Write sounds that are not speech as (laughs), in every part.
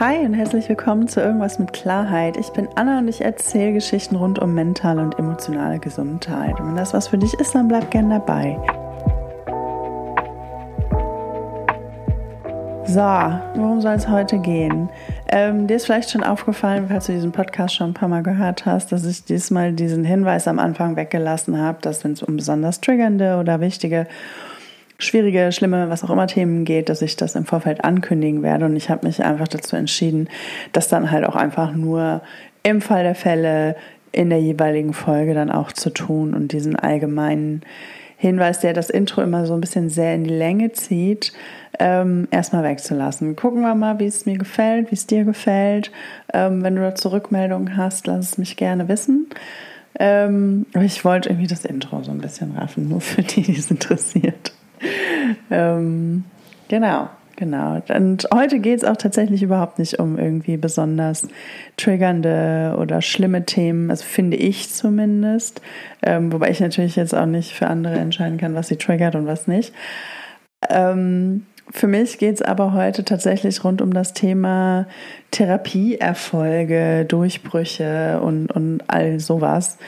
Hi und herzlich willkommen zu Irgendwas mit Klarheit. Ich bin Anna und ich erzähle Geschichten rund um mentale und emotionale Gesundheit. Und wenn das was für dich ist, dann bleib gern dabei. So, worum soll es heute gehen? Ähm, dir ist vielleicht schon aufgefallen, falls du diesen Podcast schon ein paar Mal gehört hast, dass ich diesmal diesen Hinweis am Anfang weggelassen habe, dass wenn es um besonders triggernde oder wichtige schwierige, schlimme, was auch immer Themen geht, dass ich das im Vorfeld ankündigen werde. Und ich habe mich einfach dazu entschieden, das dann halt auch einfach nur im Fall der Fälle in der jeweiligen Folge dann auch zu tun und diesen allgemeinen Hinweis, der das Intro immer so ein bisschen sehr in die Länge zieht, ähm, erstmal wegzulassen. Gucken wir mal, wie es mir gefällt, wie es dir gefällt. Ähm, wenn du dazu Rückmeldungen hast, lass es mich gerne wissen. Ähm, ich wollte irgendwie das Intro so ein bisschen raffen, nur für die, die es interessiert. Ähm, genau, genau. Und heute geht es auch tatsächlich überhaupt nicht um irgendwie besonders triggernde oder schlimme Themen, also finde ich zumindest. Ähm, wobei ich natürlich jetzt auch nicht für andere entscheiden kann, was sie triggert und was nicht. Ähm, für mich geht es aber heute tatsächlich rund um das Thema Therapieerfolge, Durchbrüche und, und all sowas.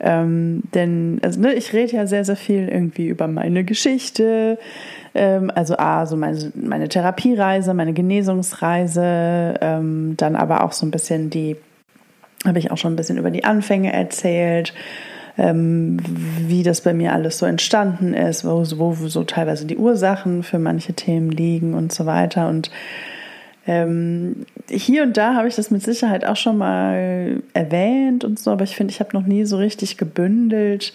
Ähm, denn also, ne, ich rede ja sehr, sehr viel irgendwie über meine Geschichte. Ähm, also A, so meine, meine Therapiereise, meine Genesungsreise, ähm, dann aber auch so ein bisschen die, habe ich auch schon ein bisschen über die Anfänge erzählt. Ähm, wie das bei mir alles so entstanden ist, wo, wo so teilweise die Ursachen für manche Themen liegen und so weiter. Und ähm, hier und da habe ich das mit Sicherheit auch schon mal erwähnt und so, aber ich finde, ich habe noch nie so richtig gebündelt,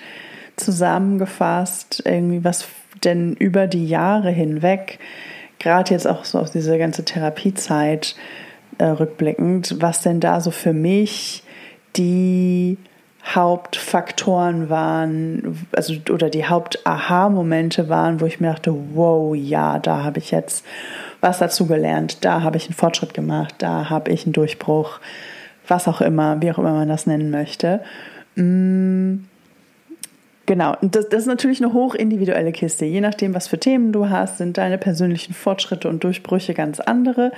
zusammengefasst, irgendwie was denn über die Jahre hinweg, gerade jetzt auch so auf diese ganze Therapiezeit äh, rückblickend, was denn da so für mich die Hauptfaktoren waren, also oder die Haupt-Aha-Momente waren, wo ich mir dachte, wow, ja, da habe ich jetzt was dazu gelernt, da habe ich einen Fortschritt gemacht, da habe ich einen Durchbruch, was auch immer, wie auch immer man das nennen möchte. Mm, genau, das, das ist natürlich eine hochindividuelle Kiste. Je nachdem, was für Themen du hast, sind deine persönlichen Fortschritte und Durchbrüche ganz andere.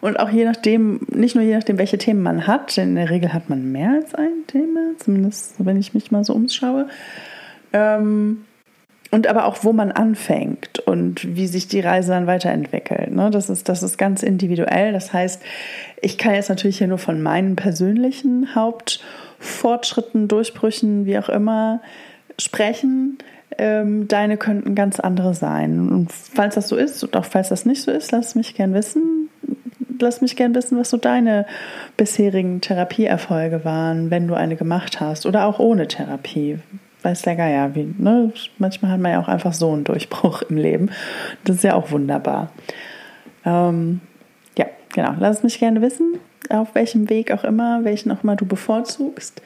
Und auch je nachdem, nicht nur je nachdem, welche Themen man hat, denn in der Regel hat man mehr als ein Thema, zumindest wenn ich mich mal so umschaue. Ähm, und aber auch, wo man anfängt und wie sich die Reise dann weiterentwickelt. Ne? Das, ist, das ist ganz individuell. Das heißt, ich kann jetzt natürlich hier nur von meinen persönlichen Hauptfortschritten, Durchbrüchen, wie auch immer, sprechen. Ähm, deine könnten ganz andere sein. Und falls das so ist und auch falls das nicht so ist, lass mich gern wissen. Lass mich gern wissen, was so deine bisherigen Therapieerfolge waren, wenn du eine gemacht hast oder auch ohne Therapie weiß der Geier, wie, ne? manchmal hat man ja auch einfach so einen Durchbruch im Leben. Das ist ja auch wunderbar. Ähm, ja, genau. Lass mich gerne wissen, auf welchem Weg auch immer, welchen auch immer du bevorzugst.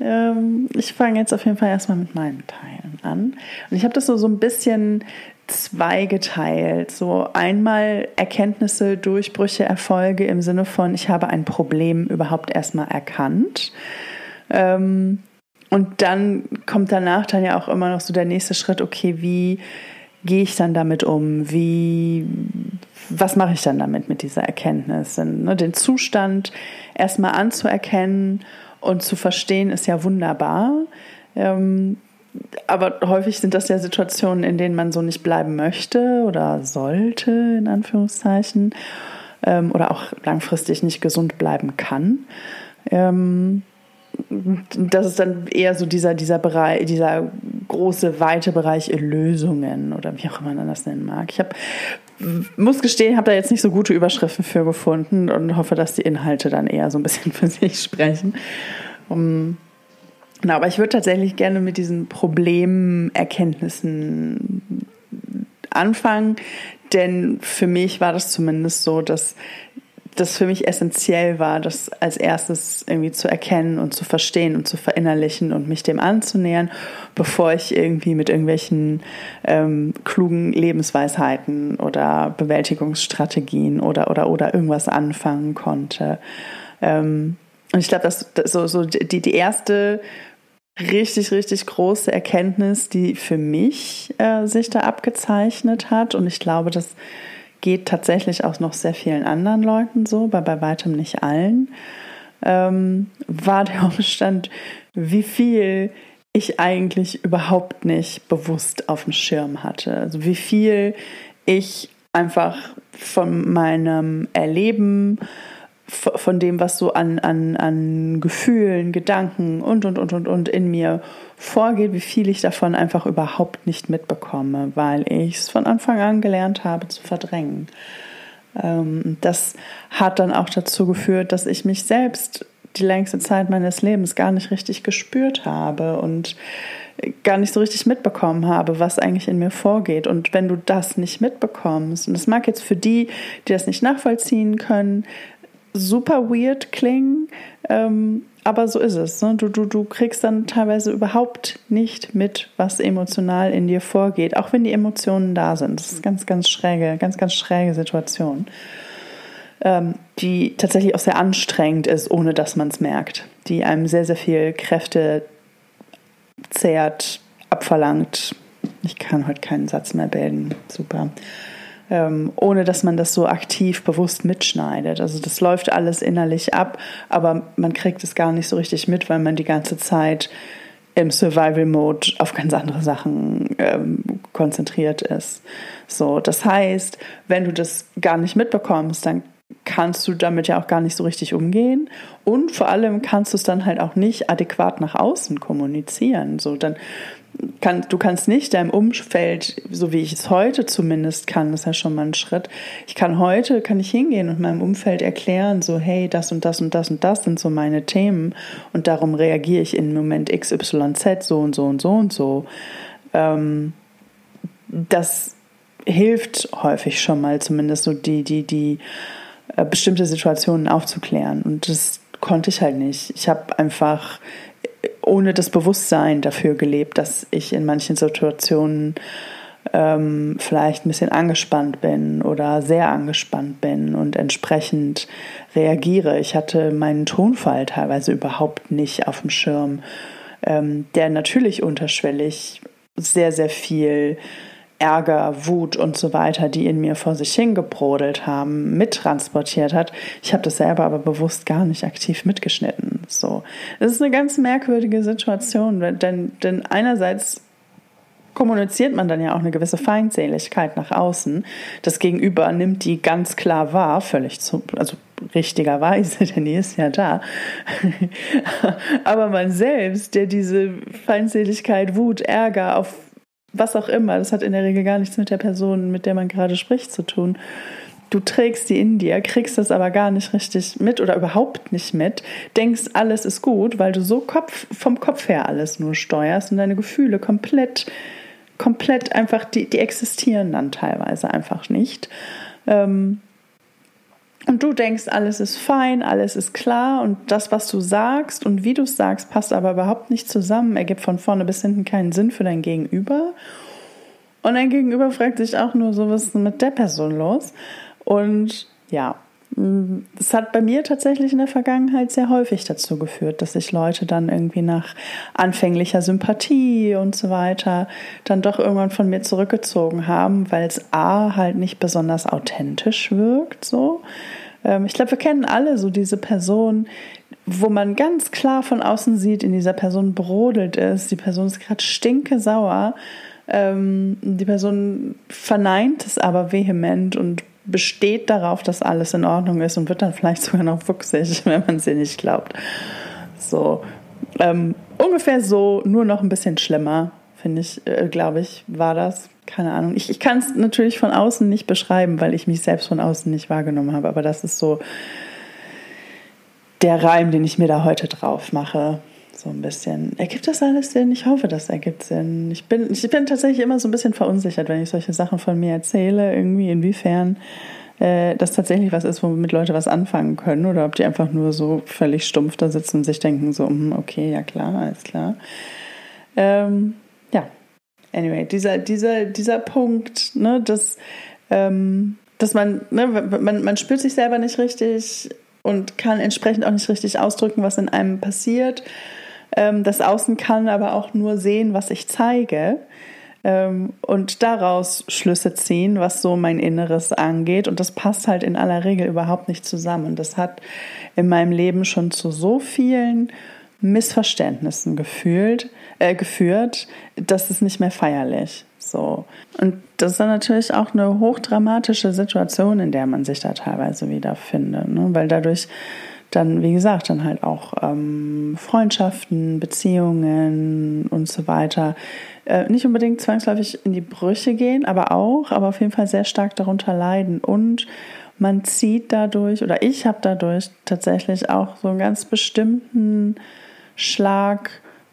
Ähm, ich fange jetzt auf jeden Fall erstmal mit meinen Teilen an. Und ich habe das so, so ein bisschen zweigeteilt. So einmal Erkenntnisse, Durchbrüche, Erfolge im Sinne von, ich habe ein Problem überhaupt erstmal erkannt. Ähm, und dann kommt danach dann ja auch immer noch so der nächste Schritt, okay, wie gehe ich dann damit um? Wie, was mache ich dann damit mit dieser Erkenntnis? Und, ne, den Zustand erstmal anzuerkennen und zu verstehen, ist ja wunderbar. Ähm, aber häufig sind das ja Situationen, in denen man so nicht bleiben möchte oder sollte, in Anführungszeichen, ähm, oder auch langfristig nicht gesund bleiben kann. Ähm, das ist dann eher so dieser, dieser Bereich, dieser große, weite Bereich Lösungen oder wie auch immer man das nennen mag. Ich habe muss gestehen, habe da jetzt nicht so gute Überschriften für gefunden und hoffe, dass die Inhalte dann eher so ein bisschen (laughs) für sich sprechen. Um, na, aber ich würde tatsächlich gerne mit diesen Problemerkenntnissen anfangen, denn für mich war das zumindest so, dass das für mich essentiell war, das als erstes irgendwie zu erkennen und zu verstehen und zu verinnerlichen und mich dem anzunähern, bevor ich irgendwie mit irgendwelchen ähm, klugen Lebensweisheiten oder Bewältigungsstrategien oder oder oder irgendwas anfangen konnte. Ähm, und ich glaube, dass, dass so, so die, die erste richtig, richtig große Erkenntnis, die für mich äh, sich da abgezeichnet hat, und ich glaube, dass geht tatsächlich auch noch sehr vielen anderen Leuten so, aber bei weitem nicht allen, ähm, war der Umstand, wie viel ich eigentlich überhaupt nicht bewusst auf dem Schirm hatte. Also wie viel ich einfach von meinem Erleben, von dem, was so an, an, an Gefühlen, Gedanken und, und, und, und, und in mir vorgeht, wie viel ich davon einfach überhaupt nicht mitbekomme, weil ich es von Anfang an gelernt habe zu verdrängen. Ähm, das hat dann auch dazu geführt, dass ich mich selbst die längste Zeit meines Lebens gar nicht richtig gespürt habe und gar nicht so richtig mitbekommen habe, was eigentlich in mir vorgeht. Und wenn du das nicht mitbekommst, und das mag jetzt für die, die das nicht nachvollziehen können, super weird klingen, ähm, aber so ist es. Ne? Du, du, du kriegst dann teilweise überhaupt nicht mit, was emotional in dir vorgeht, auch wenn die Emotionen da sind. Das ist ganz, ganz schräge, ganz, ganz schräge Situation ähm, die tatsächlich auch sehr anstrengend ist, ohne dass man es merkt, die einem sehr, sehr viel Kräfte zehrt, abverlangt. Ich kann heute keinen Satz mehr bilden. Super. Ähm, ohne dass man das so aktiv bewusst mitschneidet. Also das läuft alles innerlich ab, aber man kriegt es gar nicht so richtig mit, weil man die ganze Zeit im Survival-Mode auf ganz andere Sachen ähm, konzentriert ist. So, das heißt, wenn du das gar nicht mitbekommst, dann kannst du damit ja auch gar nicht so richtig umgehen und vor allem kannst du es dann halt auch nicht adäquat nach außen kommunizieren. So dann kann, du kannst nicht deinem Umfeld, so wie ich es heute zumindest kann, das ist ja schon mal ein Schritt. Ich kann heute, kann ich hingehen und meinem Umfeld erklären, so, hey, das und das und das und das sind so meine Themen und darum reagiere ich in Moment XYZ so und so und so und so. Ähm, das hilft häufig schon mal, zumindest so die, die, die äh, bestimmte Situationen aufzuklären. Und das konnte ich halt nicht. Ich habe einfach ohne das Bewusstsein dafür gelebt, dass ich in manchen Situationen ähm, vielleicht ein bisschen angespannt bin oder sehr angespannt bin und entsprechend reagiere. Ich hatte meinen Tonfall teilweise überhaupt nicht auf dem Schirm, ähm, der natürlich unterschwellig sehr, sehr viel Ärger, Wut und so weiter, die in mir vor sich hingebrodelt haben, mittransportiert hat. Ich habe das selber aber bewusst gar nicht aktiv mitgeschnitten. So, das ist eine ganz merkwürdige Situation, denn, denn einerseits kommuniziert man dann ja auch eine gewisse Feindseligkeit nach außen. Das Gegenüber nimmt die ganz klar wahr, völlig zu, also richtigerweise, (laughs) denn die ist ja da. (laughs) Aber man selbst, der diese Feindseligkeit, Wut, Ärger auf was auch immer, das hat in der Regel gar nichts mit der Person, mit der man gerade spricht, zu tun. Du trägst die in dir, kriegst das aber gar nicht richtig mit oder überhaupt nicht mit, denkst, alles ist gut, weil du so Kopf, vom Kopf her alles nur steuerst und deine Gefühle komplett, komplett einfach, die, die existieren dann teilweise einfach nicht. Ähm, und du denkst, alles ist fein, alles ist klar und das, was du sagst und wie du es sagst, passt aber überhaupt nicht zusammen, ergibt von vorne bis hinten keinen Sinn für dein Gegenüber. Und dein Gegenüber fragt sich auch nur so, was ist mit der Person los? Und ja, es hat bei mir tatsächlich in der Vergangenheit sehr häufig dazu geführt, dass sich Leute dann irgendwie nach anfänglicher Sympathie und so weiter dann doch irgendwann von mir zurückgezogen haben, weil es A halt nicht besonders authentisch wirkt, so. Ähm, ich glaube, wir kennen alle so diese Person, wo man ganz klar von außen sieht, in dieser Person brodelt ist, die Person ist gerade stinke sauer, ähm, die Person verneint es aber vehement und besteht darauf, dass alles in Ordnung ist und wird dann vielleicht sogar noch fuchsig, (laughs) wenn man sie nicht glaubt. So ähm, ungefähr so, nur noch ein bisschen schlimmer, finde ich, äh, glaube ich, war das. Keine Ahnung. Ich, ich kann es natürlich von außen nicht beschreiben, weil ich mich selbst von außen nicht wahrgenommen habe, aber das ist so der Reim, den ich mir da heute drauf mache so ein bisschen. Ergibt das alles Sinn? Ich hoffe, das ergibt Sinn. Ich bin, ich bin tatsächlich immer so ein bisschen verunsichert, wenn ich solche Sachen von mir erzähle, irgendwie inwiefern äh, das tatsächlich was ist, womit Leute was anfangen können oder ob die einfach nur so völlig stumpf da sitzen und sich denken, so, hm, okay, ja klar, alles klar. Ähm, ja, anyway, dieser, dieser, dieser Punkt, ne, dass, ähm, dass man, ne, man, man spürt sich selber nicht richtig und kann entsprechend auch nicht richtig ausdrücken, was in einem passiert. Ähm, das Außen kann aber auch nur sehen, was ich zeige. ähm, und daraus Schlüsse ziehen, was so mein Inneres angeht. Und das passt halt in aller Regel überhaupt nicht zusammen. Und das hat in meinem Leben schon zu so vielen Missverständnissen gefühlt, äh, geführt, dass es nicht mehr feierlich. So. Und das ist dann natürlich auch eine hochdramatische Situation, in der man sich da teilweise wiederfindet, ne? weil dadurch dann, wie gesagt, dann halt auch ähm, Freundschaften, Beziehungen und so weiter äh, nicht unbedingt zwangsläufig in die Brüche gehen, aber auch, aber auf jeden Fall sehr stark darunter leiden. Und man zieht dadurch, oder ich habe dadurch tatsächlich auch so einen ganz bestimmten Schlag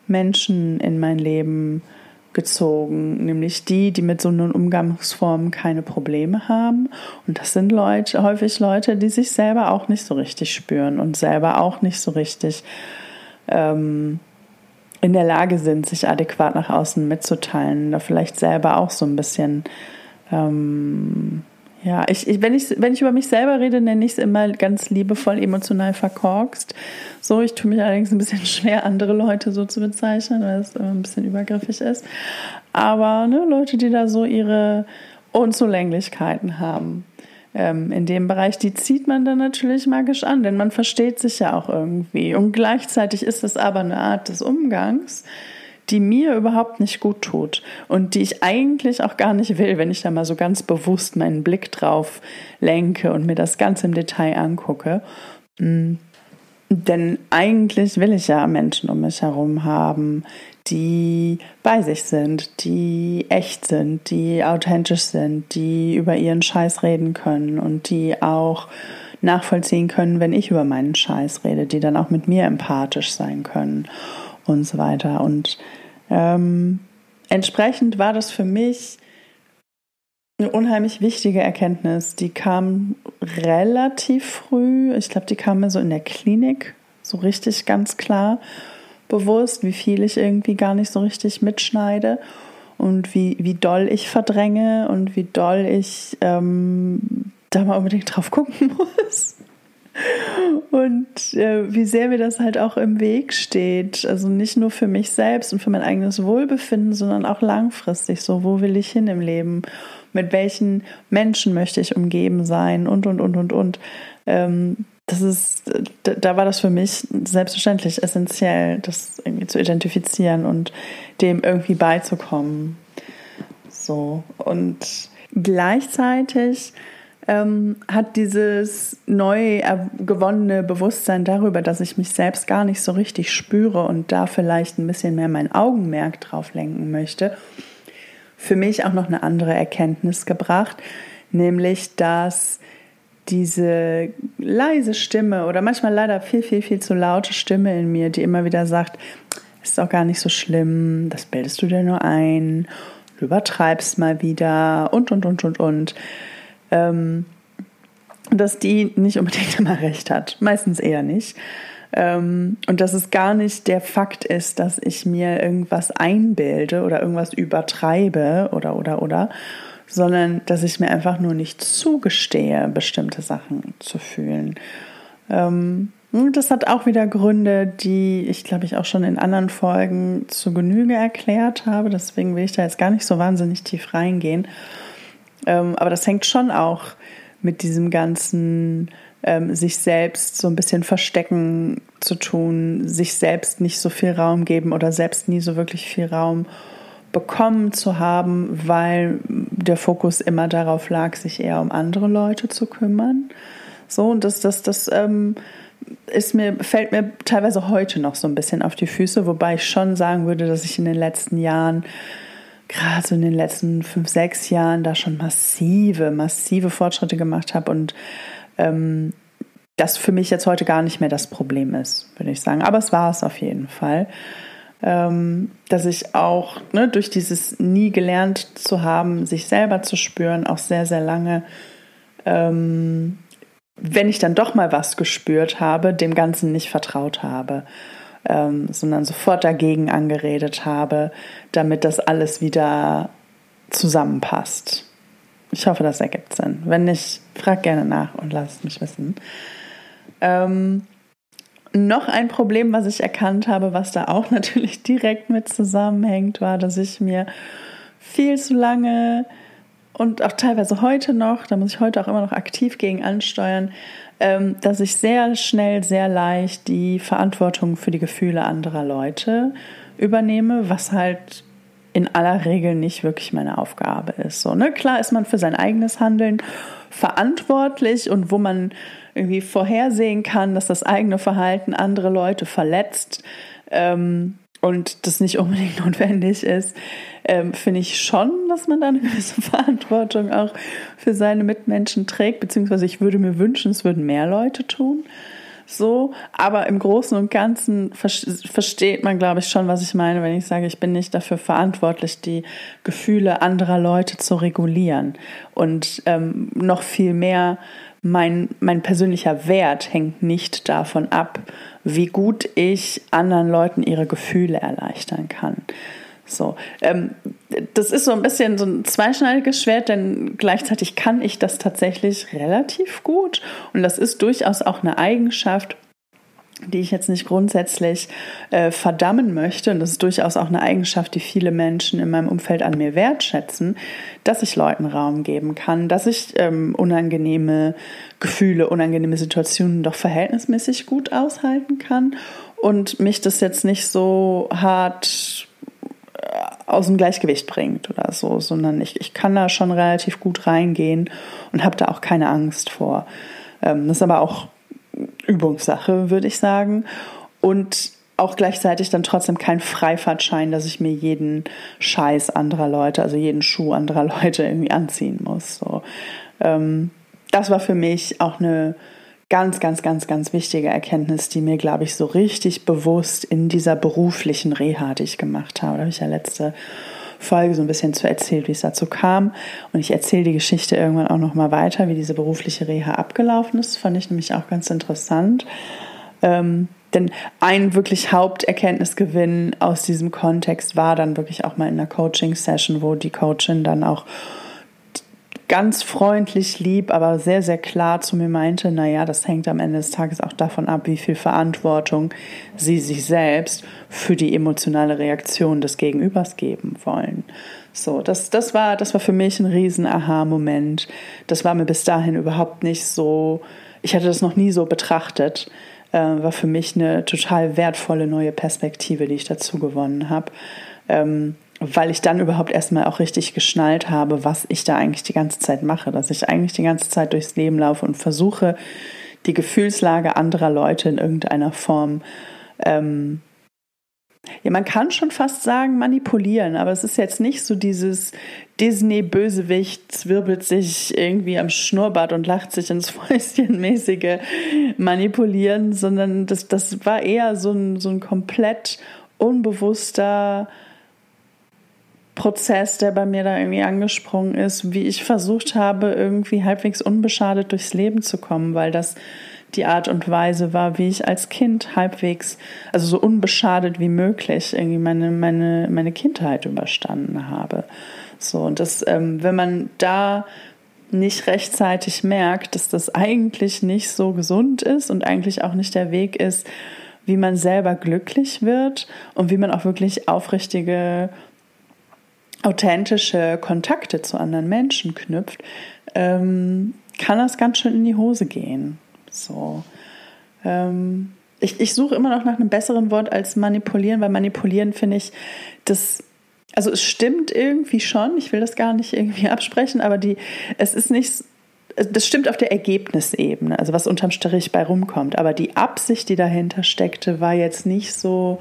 Menschen in mein Leben gezogen, nämlich die, die mit so einer Umgangsform keine Probleme haben. Und das sind Leute, häufig Leute, die sich selber auch nicht so richtig spüren und selber auch nicht so richtig ähm, in der Lage sind, sich adäquat nach außen mitzuteilen, da vielleicht selber auch so ein bisschen ähm, ja, ich, ich, wenn, ich, wenn ich über mich selber rede, nenne ich es immer ganz liebevoll emotional verkorkst. So, ich tue mich allerdings ein bisschen (laughs) schwer, andere Leute so zu bezeichnen, weil es immer ein bisschen übergriffig ist. Aber ne, Leute, die da so ihre Unzulänglichkeiten haben ähm, in dem Bereich, die zieht man dann natürlich magisch an, denn man versteht sich ja auch irgendwie. Und gleichzeitig ist es aber eine Art des Umgangs, die mir überhaupt nicht gut tut und die ich eigentlich auch gar nicht will, wenn ich da mal so ganz bewusst meinen Blick drauf lenke und mir das ganz im Detail angucke. Mm. Denn eigentlich will ich ja Menschen um mich herum haben, die bei sich sind, die echt sind, die authentisch sind, die über ihren Scheiß reden können und die auch nachvollziehen können, wenn ich über meinen Scheiß rede, die dann auch mit mir empathisch sein können und so weiter. Und ähm, entsprechend war das für mich eine unheimlich wichtige Erkenntnis. Die kam relativ früh. Ich glaube, die kam mir so in der Klinik so richtig ganz klar bewusst, wie viel ich irgendwie gar nicht so richtig mitschneide und wie, wie doll ich verdränge und wie doll ich ähm, da mal unbedingt drauf gucken (laughs) muss. Und äh, wie sehr mir das halt auch im Weg steht. Also nicht nur für mich selbst und für mein eigenes Wohlbefinden, sondern auch langfristig. So, wo will ich hin im Leben? Mit welchen Menschen möchte ich umgeben sein? Und, und, und, und, und. Ähm, das ist, da, da war das für mich selbstverständlich essentiell, das irgendwie zu identifizieren und dem irgendwie beizukommen. So. Und gleichzeitig ähm, hat dieses neu gewonnene Bewusstsein darüber, dass ich mich selbst gar nicht so richtig spüre und da vielleicht ein bisschen mehr mein Augenmerk drauf lenken möchte, für mich auch noch eine andere Erkenntnis gebracht, nämlich dass diese leise Stimme oder manchmal leider viel, viel, viel zu laute Stimme in mir, die immer wieder sagt, ist doch gar nicht so schlimm, das bildest du dir nur ein, du übertreibst mal wieder und, und, und, und, und ähm, dass die nicht unbedingt (laughs) immer recht hat. Meistens eher nicht. Ähm, und dass es gar nicht der Fakt ist, dass ich mir irgendwas einbilde oder irgendwas übertreibe oder, oder, oder, sondern dass ich mir einfach nur nicht zugestehe, bestimmte Sachen zu fühlen. Ähm, das hat auch wieder Gründe, die ich glaube ich auch schon in anderen Folgen zu Genüge erklärt habe. Deswegen will ich da jetzt gar nicht so wahnsinnig tief reingehen. Ähm, aber das hängt schon auch mit diesem ganzen ähm, sich selbst so ein bisschen verstecken zu tun, sich selbst nicht so viel Raum geben oder selbst nie so wirklich viel Raum bekommen zu haben, weil der Fokus immer darauf lag, sich eher um andere Leute zu kümmern. So, und das, das, das ähm, ist mir, fällt mir teilweise heute noch so ein bisschen auf die Füße, wobei ich schon sagen würde, dass ich in den letzten Jahren gerade so in den letzten fünf, sechs Jahren da schon massive, massive Fortschritte gemacht habe und ähm, das für mich jetzt heute gar nicht mehr das Problem ist, würde ich sagen. Aber es war es auf jeden Fall. Ähm, dass ich auch ne, durch dieses nie gelernt zu haben, sich selber zu spüren, auch sehr, sehr lange, ähm, wenn ich dann doch mal was gespürt habe, dem Ganzen nicht vertraut habe ähm, sondern sofort dagegen angeredet habe, damit das alles wieder zusammenpasst. Ich hoffe, das ergibt Sinn. Wenn nicht, frag gerne nach und lasst mich wissen. Ähm, noch ein Problem, was ich erkannt habe, was da auch (laughs) natürlich direkt mit zusammenhängt, war, dass ich mir viel zu lange und auch teilweise heute noch, da muss ich heute auch immer noch aktiv gegen ansteuern, dass ich sehr schnell, sehr leicht die Verantwortung für die Gefühle anderer Leute übernehme, was halt in aller Regel nicht wirklich meine Aufgabe ist. So, ne? Klar ist man für sein eigenes Handeln verantwortlich und wo man irgendwie vorhersehen kann, dass das eigene Verhalten andere Leute verletzt ähm, und das nicht unbedingt (laughs) notwendig ist, ähm, finde ich schon, dass man da eine gewisse Verantwortung auch für seine Mitmenschen trägt, beziehungsweise ich würde mir wünschen, es würden mehr Leute tun so. Aber im Großen und Ganzen versteht man, glaube ich, schon, was ich meine, wenn ich sage, ich bin nicht dafür verantwortlich, die Gefühle anderer Leute zu regulieren. Und ähm, noch viel mehr, mein, mein persönlicher Wert hängt nicht davon ab, wie gut ich anderen Leuten ihre Gefühle erleichtern kann. So, ähm, das ist so ein bisschen so ein zweischneidiges Schwert, denn gleichzeitig kann ich das tatsächlich relativ gut und das ist durchaus auch eine Eigenschaft, die ich jetzt nicht grundsätzlich äh, verdammen möchte. Und das ist durchaus auch eine Eigenschaft, die viele Menschen in meinem Umfeld an mir wertschätzen, dass ich Leuten Raum geben kann, dass ich ähm, unangenehme Gefühle, unangenehme Situationen doch verhältnismäßig gut aushalten kann und mich das jetzt nicht so hart aus dem Gleichgewicht bringt oder so, sondern ich, ich kann da schon relativ gut reingehen und habe da auch keine Angst vor. Ähm, das ist aber auch Übungssache, würde ich sagen. Und auch gleichzeitig dann trotzdem kein Freifahrtschein, dass ich mir jeden Scheiß anderer Leute, also jeden Schuh anderer (laughs) Leute irgendwie anziehen muss. So. Ähm, das war für mich auch eine ganz, ganz, ganz, ganz wichtige Erkenntnis, die mir, glaube ich, so richtig bewusst in dieser beruflichen Reha, die ich gemacht habe, da habe ich ja letzte Folge so ein bisschen zu erzählt, wie es dazu kam. Und ich erzähle die Geschichte irgendwann auch noch mal weiter, wie diese berufliche Reha abgelaufen ist. Fand ich nämlich auch ganz interessant. Ähm, denn ein wirklich Haupterkenntnisgewinn aus diesem Kontext war dann wirklich auch mal in einer Coaching-Session, wo die Coachin dann auch ganz freundlich lieb, aber sehr, sehr klar zu mir meinte, naja, das hängt am Ende des Tages auch davon ab, wie viel Verantwortung sie sich selbst für die emotionale Reaktion des Gegenübers geben wollen. So, das, das, war, das war für mich ein riesen Aha-Moment. Das war mir bis dahin überhaupt nicht so, ich hatte das noch nie so betrachtet. Äh, war für mich eine total wertvolle neue Perspektive, die ich dazu gewonnen habe. Ähm, weil ich dann überhaupt erstmal auch richtig geschnallt habe, was ich da eigentlich die ganze Zeit mache, dass ich eigentlich die ganze Zeit durchs Leben laufe und versuche, die Gefühlslage anderer Leute in irgendeiner Form, ähm, ja, man kann schon fast sagen, manipulieren, aber es ist jetzt nicht so dieses Disney-Bösewicht zwirbelt sich irgendwie am Schnurrbart und lacht sich ins (laughs) Fäustchen mäßige Manipulieren, sondern das, das war eher so ein, so ein komplett unbewusster, Prozess, der bei mir da irgendwie angesprungen ist, wie ich versucht habe, irgendwie halbwegs unbeschadet durchs Leben zu kommen, weil das die Art und Weise war, wie ich als Kind halbwegs, also so unbeschadet wie möglich, irgendwie meine, meine, meine Kindheit überstanden habe. So, und das, ähm, wenn man da nicht rechtzeitig merkt, dass das eigentlich nicht so gesund ist und eigentlich auch nicht der Weg ist, wie man selber glücklich wird und wie man auch wirklich aufrichtige authentische Kontakte zu anderen Menschen knüpft, ähm, kann das ganz schön in die Hose gehen. So. Ähm, ich, ich suche immer noch nach einem besseren Wort als manipulieren, weil manipulieren finde ich, das, also es stimmt irgendwie schon, ich will das gar nicht irgendwie (laughs) absprechen, aber die, es ist nicht, das stimmt auf der Ergebnisebene, also was unterm Strich bei rumkommt, aber die Absicht, die dahinter steckte, war jetzt nicht so,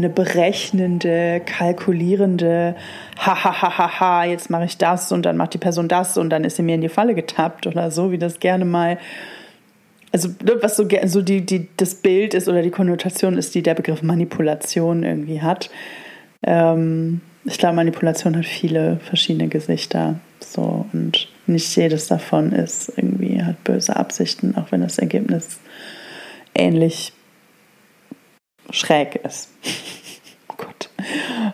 eine berechnende, kalkulierende, ha, ha, ha, ha, ha, jetzt mache ich das und dann macht die Person das und dann ist sie mir in die Falle getappt oder so, wie das gerne mal, also ne, was so, so die, die, das Bild ist oder die Konnotation ist, die der Begriff Manipulation irgendwie hat. Ähm, ich glaube, Manipulation hat viele verschiedene Gesichter. So, und nicht jedes davon ist irgendwie, hat böse Absichten, auch wenn das Ergebnis ähnlich schräg ist. oh Gott.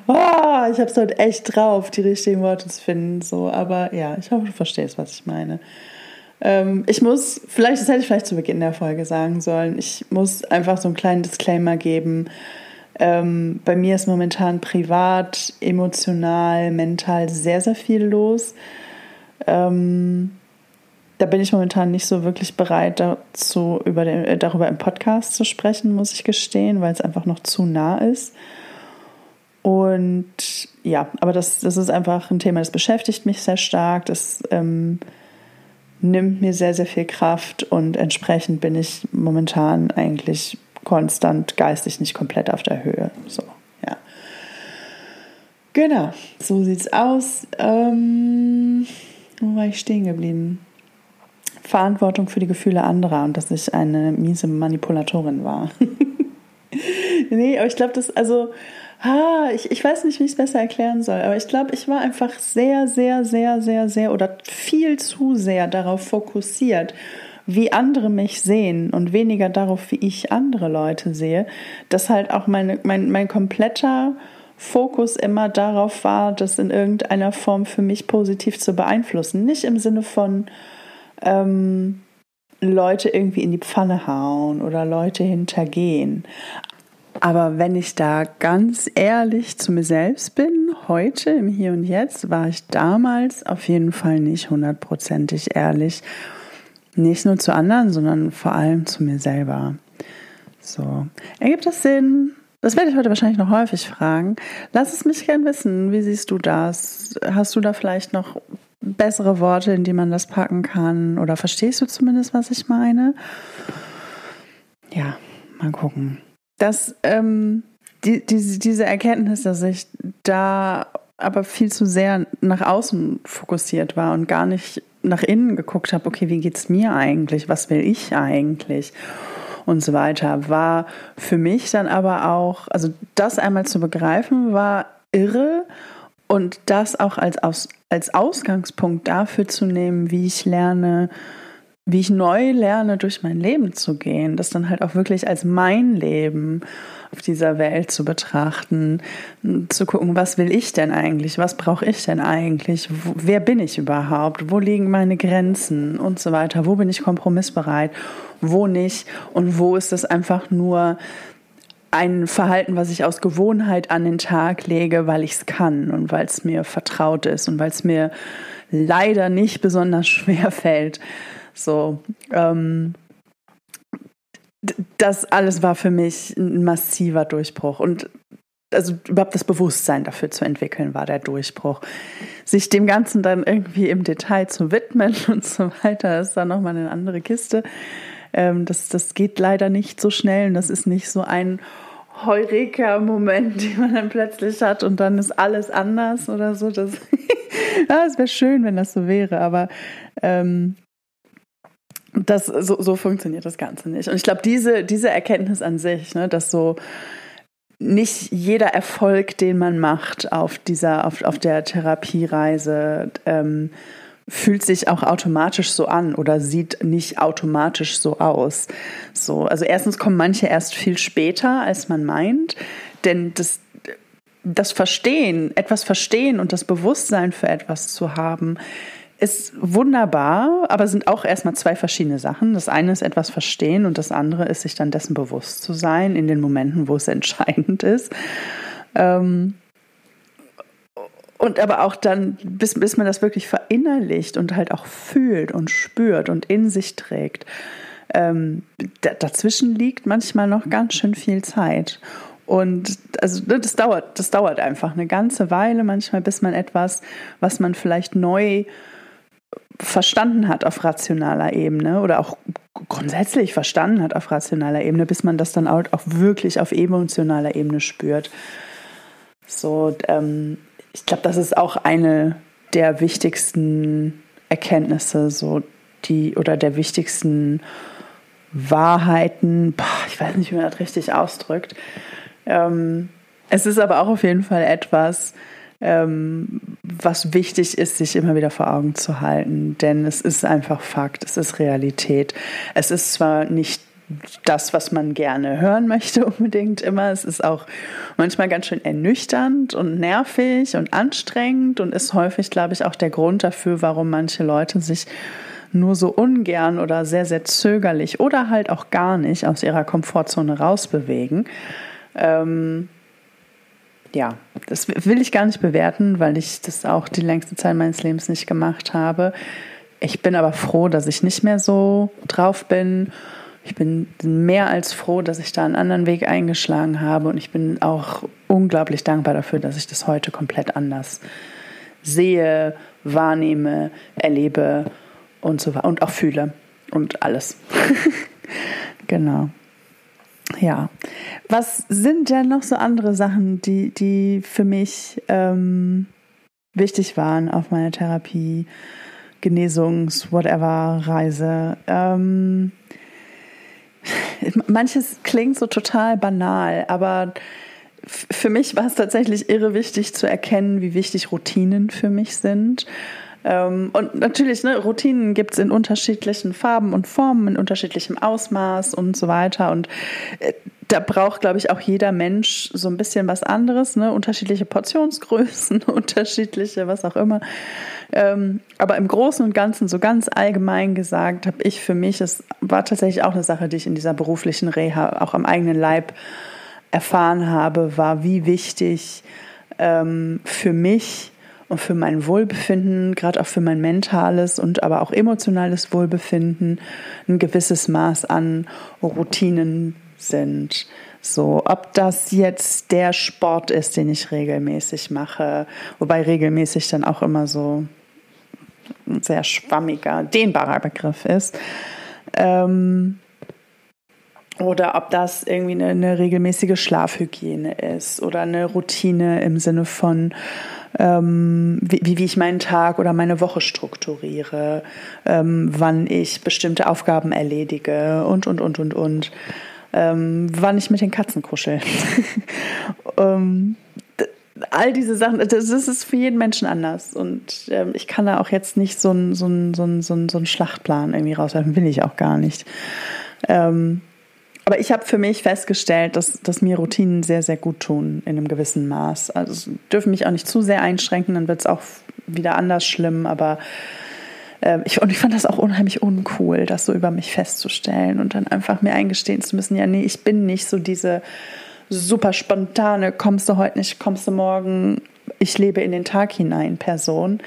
Oh, ich habe es heute echt drauf, die richtigen Worte zu finden. So, aber ja, ich hoffe, du verstehst, was ich meine. Ähm, ich muss, vielleicht, das hätte ich vielleicht zu Beginn der Folge sagen sollen, ich muss einfach so einen kleinen Disclaimer geben. Ähm, bei mir ist momentan privat, emotional, mental sehr, sehr viel los. Ähm, da bin ich momentan nicht so wirklich bereit, dazu, über den, äh, darüber im Podcast zu sprechen, muss ich gestehen, weil es einfach noch zu nah ist. Und ja, aber das, das ist einfach ein Thema, das beschäftigt mich sehr stark. Das ähm, nimmt mir sehr, sehr viel Kraft und entsprechend bin ich momentan eigentlich konstant geistig nicht komplett auf der Höhe. So, ja. Genau, so sieht's aus. Ähm, wo war ich stehen geblieben? Verantwortung für die Gefühle anderer und dass ich eine miese Manipulatorin war. (laughs) nee, aber ich glaube, das, also, ah, ich, ich weiß nicht, wie ich es besser erklären soll, aber ich glaube, ich war einfach sehr, sehr, sehr, sehr, sehr oder viel zu sehr darauf fokussiert, wie andere mich sehen und weniger darauf, wie ich andere Leute sehe, dass halt auch meine, mein, mein kompletter Fokus immer darauf war, das in irgendeiner Form für mich positiv zu beeinflussen. Nicht im Sinne von, ähm, Leute irgendwie in die Pfanne hauen oder Leute hintergehen. Aber wenn ich da ganz ehrlich zu mir selbst bin, heute im Hier und Jetzt, war ich damals auf jeden Fall nicht hundertprozentig ehrlich. Nicht nur zu anderen, sondern vor allem zu mir selber. So. Ergibt das Sinn? Das werde ich heute wahrscheinlich noch häufig fragen. Lass es mich gern wissen. Wie siehst du das? Hast du da vielleicht noch bessere Worte, in die man das packen kann? Oder verstehst du zumindest, was ich meine? Ja, mal gucken. Das, ähm, die, die, diese Erkenntnis, dass ich da aber viel zu sehr nach außen fokussiert war und gar nicht nach innen geguckt habe, okay, wie geht es mir eigentlich? Was will ich eigentlich? Und so weiter, war für mich dann aber auch, also das einmal zu begreifen, war irre und das auch als, Aus, als Ausgangspunkt dafür zu nehmen, wie ich lerne, wie ich neu lerne, durch mein Leben zu gehen, das dann halt auch wirklich als mein Leben auf dieser Welt zu betrachten, zu gucken, was will ich denn eigentlich, was brauche ich denn eigentlich, wer bin ich überhaupt, wo liegen meine Grenzen und so weiter, wo bin ich kompromissbereit, wo nicht und wo ist es einfach nur ein Verhalten, was ich aus Gewohnheit an den Tag lege, weil ich es kann und weil es mir vertraut ist und weil es mir leider nicht besonders (laughs) schwer fällt. So, ähm, das alles war für mich ein massiver Durchbruch und also überhaupt das Bewusstsein dafür zu entwickeln, war der Durchbruch. Sich dem Ganzen dann irgendwie im Detail zu widmen (laughs) und so weiter, ist dann nochmal eine andere Kiste. Ähm, das, das geht leider nicht so schnell und das ist nicht so ein Heureka-Moment, (laughs) den man dann plötzlich hat und dann ist alles anders oder so. Das, (laughs) ja, es wäre schön, wenn das so wäre, aber ähm, das, so, so funktioniert das Ganze nicht. Und ich glaube, diese, diese Erkenntnis an sich, ne, dass so nicht jeder Erfolg, den man macht auf dieser, auf, auf der Therapiereise, ähm, fühlt sich auch automatisch so an oder sieht nicht automatisch so aus. So, also erstens kommen manche erst viel später, als man meint, denn das das Verstehen, etwas verstehen und das Bewusstsein für etwas zu haben, ist wunderbar, aber sind auch erstmal zwei verschiedene Sachen. Das eine ist etwas verstehen und das andere ist sich dann dessen bewusst zu sein in den Momenten, wo es (laughs) entscheidend ist. Ähm, und aber auch dann, bis, bis man das wirklich verinnerlicht und halt auch fühlt und spürt und in sich trägt. Ähm, dazwischen liegt manchmal noch ganz schön viel Zeit. Und also ne, das dauert, das dauert einfach eine ganze Weile manchmal, bis man etwas, was man vielleicht neu verstanden hat auf rationaler Ebene oder auch grundsätzlich verstanden hat auf rationaler Ebene, bis man das dann auch wirklich auf emotionaler Ebene spürt. So, ähm, ich glaube, das ist auch eine der wichtigsten Erkenntnisse, so die oder der wichtigsten Wahrheiten. Boah, ich weiß nicht, wie man das richtig ausdrückt. Ähm, es ist aber auch auf jeden Fall etwas, ähm, was wichtig ist, sich immer wieder vor Augen zu halten. Denn es ist einfach Fakt, es ist Realität. Es ist zwar nicht das, was man gerne hören möchte, (laughs) unbedingt immer. Es ist auch manchmal ganz schön ernüchternd und nervig und anstrengend und ist häufig, glaube ich, auch der Grund dafür, warum manche Leute sich nur so ungern oder sehr, sehr zögerlich oder halt auch gar nicht aus ihrer Komfortzone rausbewegen. Ähm, ja, das will ich gar nicht bewerten, weil ich das auch die längste Zeit meines Lebens nicht gemacht habe. Ich bin aber froh, dass ich nicht mehr so drauf bin. Ich bin mehr als froh, dass ich da einen anderen Weg eingeschlagen habe und ich bin auch unglaublich dankbar dafür, dass ich das heute komplett anders sehe, wahrnehme, erlebe und so und auch fühle und alles. (laughs) genau. Ja. Was sind denn noch so andere Sachen, die, die für mich ähm, wichtig waren auf meiner Therapie, Genesungs-, whatever, Reise? Ähm, (laughs) manches klingt so total banal, aber für mich war es tatsächlich irre wichtig zu erkennen, wie wichtig Routinen für mich sind. Ähm, und natürlich, ne, Routinen gibt es in unterschiedlichen Farben und Formen, in unterschiedlichem Ausmaß und so weiter. Und äh, da braucht, glaube ich, auch jeder Mensch so ein bisschen was anderes, ne? unterschiedliche Portionsgrößen, (laughs) unterschiedliche, was auch immer. Ähm, aber im Großen und Ganzen, so ganz allgemein gesagt, habe ich für mich, es war tatsächlich auch eine Sache, die ich in dieser beruflichen Reha auch am eigenen Leib erfahren habe, war, wie wichtig ähm, für mich und für mein Wohlbefinden, gerade auch für mein mentales und aber auch emotionales Wohlbefinden, ein gewisses Maß an Routinen sind. So, ob das jetzt der Sport ist, den ich regelmäßig mache, wobei regelmäßig dann auch immer so ein sehr schwammiger, dehnbarer Begriff ist. Ähm, oder ob das irgendwie eine, eine, regelmäßige Schlafhygiene ist oder eine Routine im Sinne von, ähm, wie, wie ich meinen Tag oder meine Woche strukturiere, ähm, wann ich bestimmte Aufgaben erledige und, und, und, und, und ähm, wann ich mit den Katzen kuschel. (laughs) ähm, all diese Sachen, das ist für jeden Menschen anders. Und ähm, ich kann da auch jetzt nicht so einen so so so so Schlachtplan irgendwie rauswerfen, will ich auch gar nicht. Ähm, aber ich habe für mich festgestellt, dass, dass mir Routinen sehr, sehr gut tun in einem gewissen Maß. Also dürfen mich auch nicht zu sehr einschränken, dann wird es auch wieder anders schlimm, aber ich, und ich fand das auch unheimlich uncool, das so über mich festzustellen und dann einfach mir eingestehen zu müssen, ja, nee, ich bin nicht so diese super spontane, kommst du heute nicht, kommst du morgen, ich lebe in den Tag hinein Person.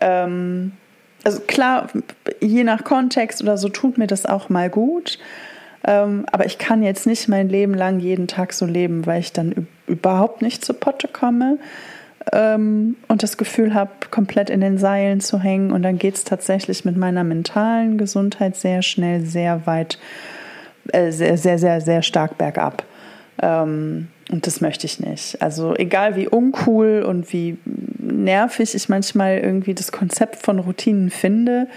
Ähm, also klar, je nach Kontext oder so tut mir das auch mal gut. Ähm, aber ich kann jetzt nicht mein Leben lang jeden Tag so leben, weil ich dann überhaupt nicht zu Potte komme ähm, und das Gefühl habe, komplett in den Seilen zu hängen. Und dann geht es tatsächlich mit meiner mentalen Gesundheit sehr schnell, sehr weit, äh, sehr, sehr, sehr, sehr stark bergab. Ähm, und das möchte ich nicht. Also egal wie uncool und wie nervig ich manchmal irgendwie das Konzept von Routinen finde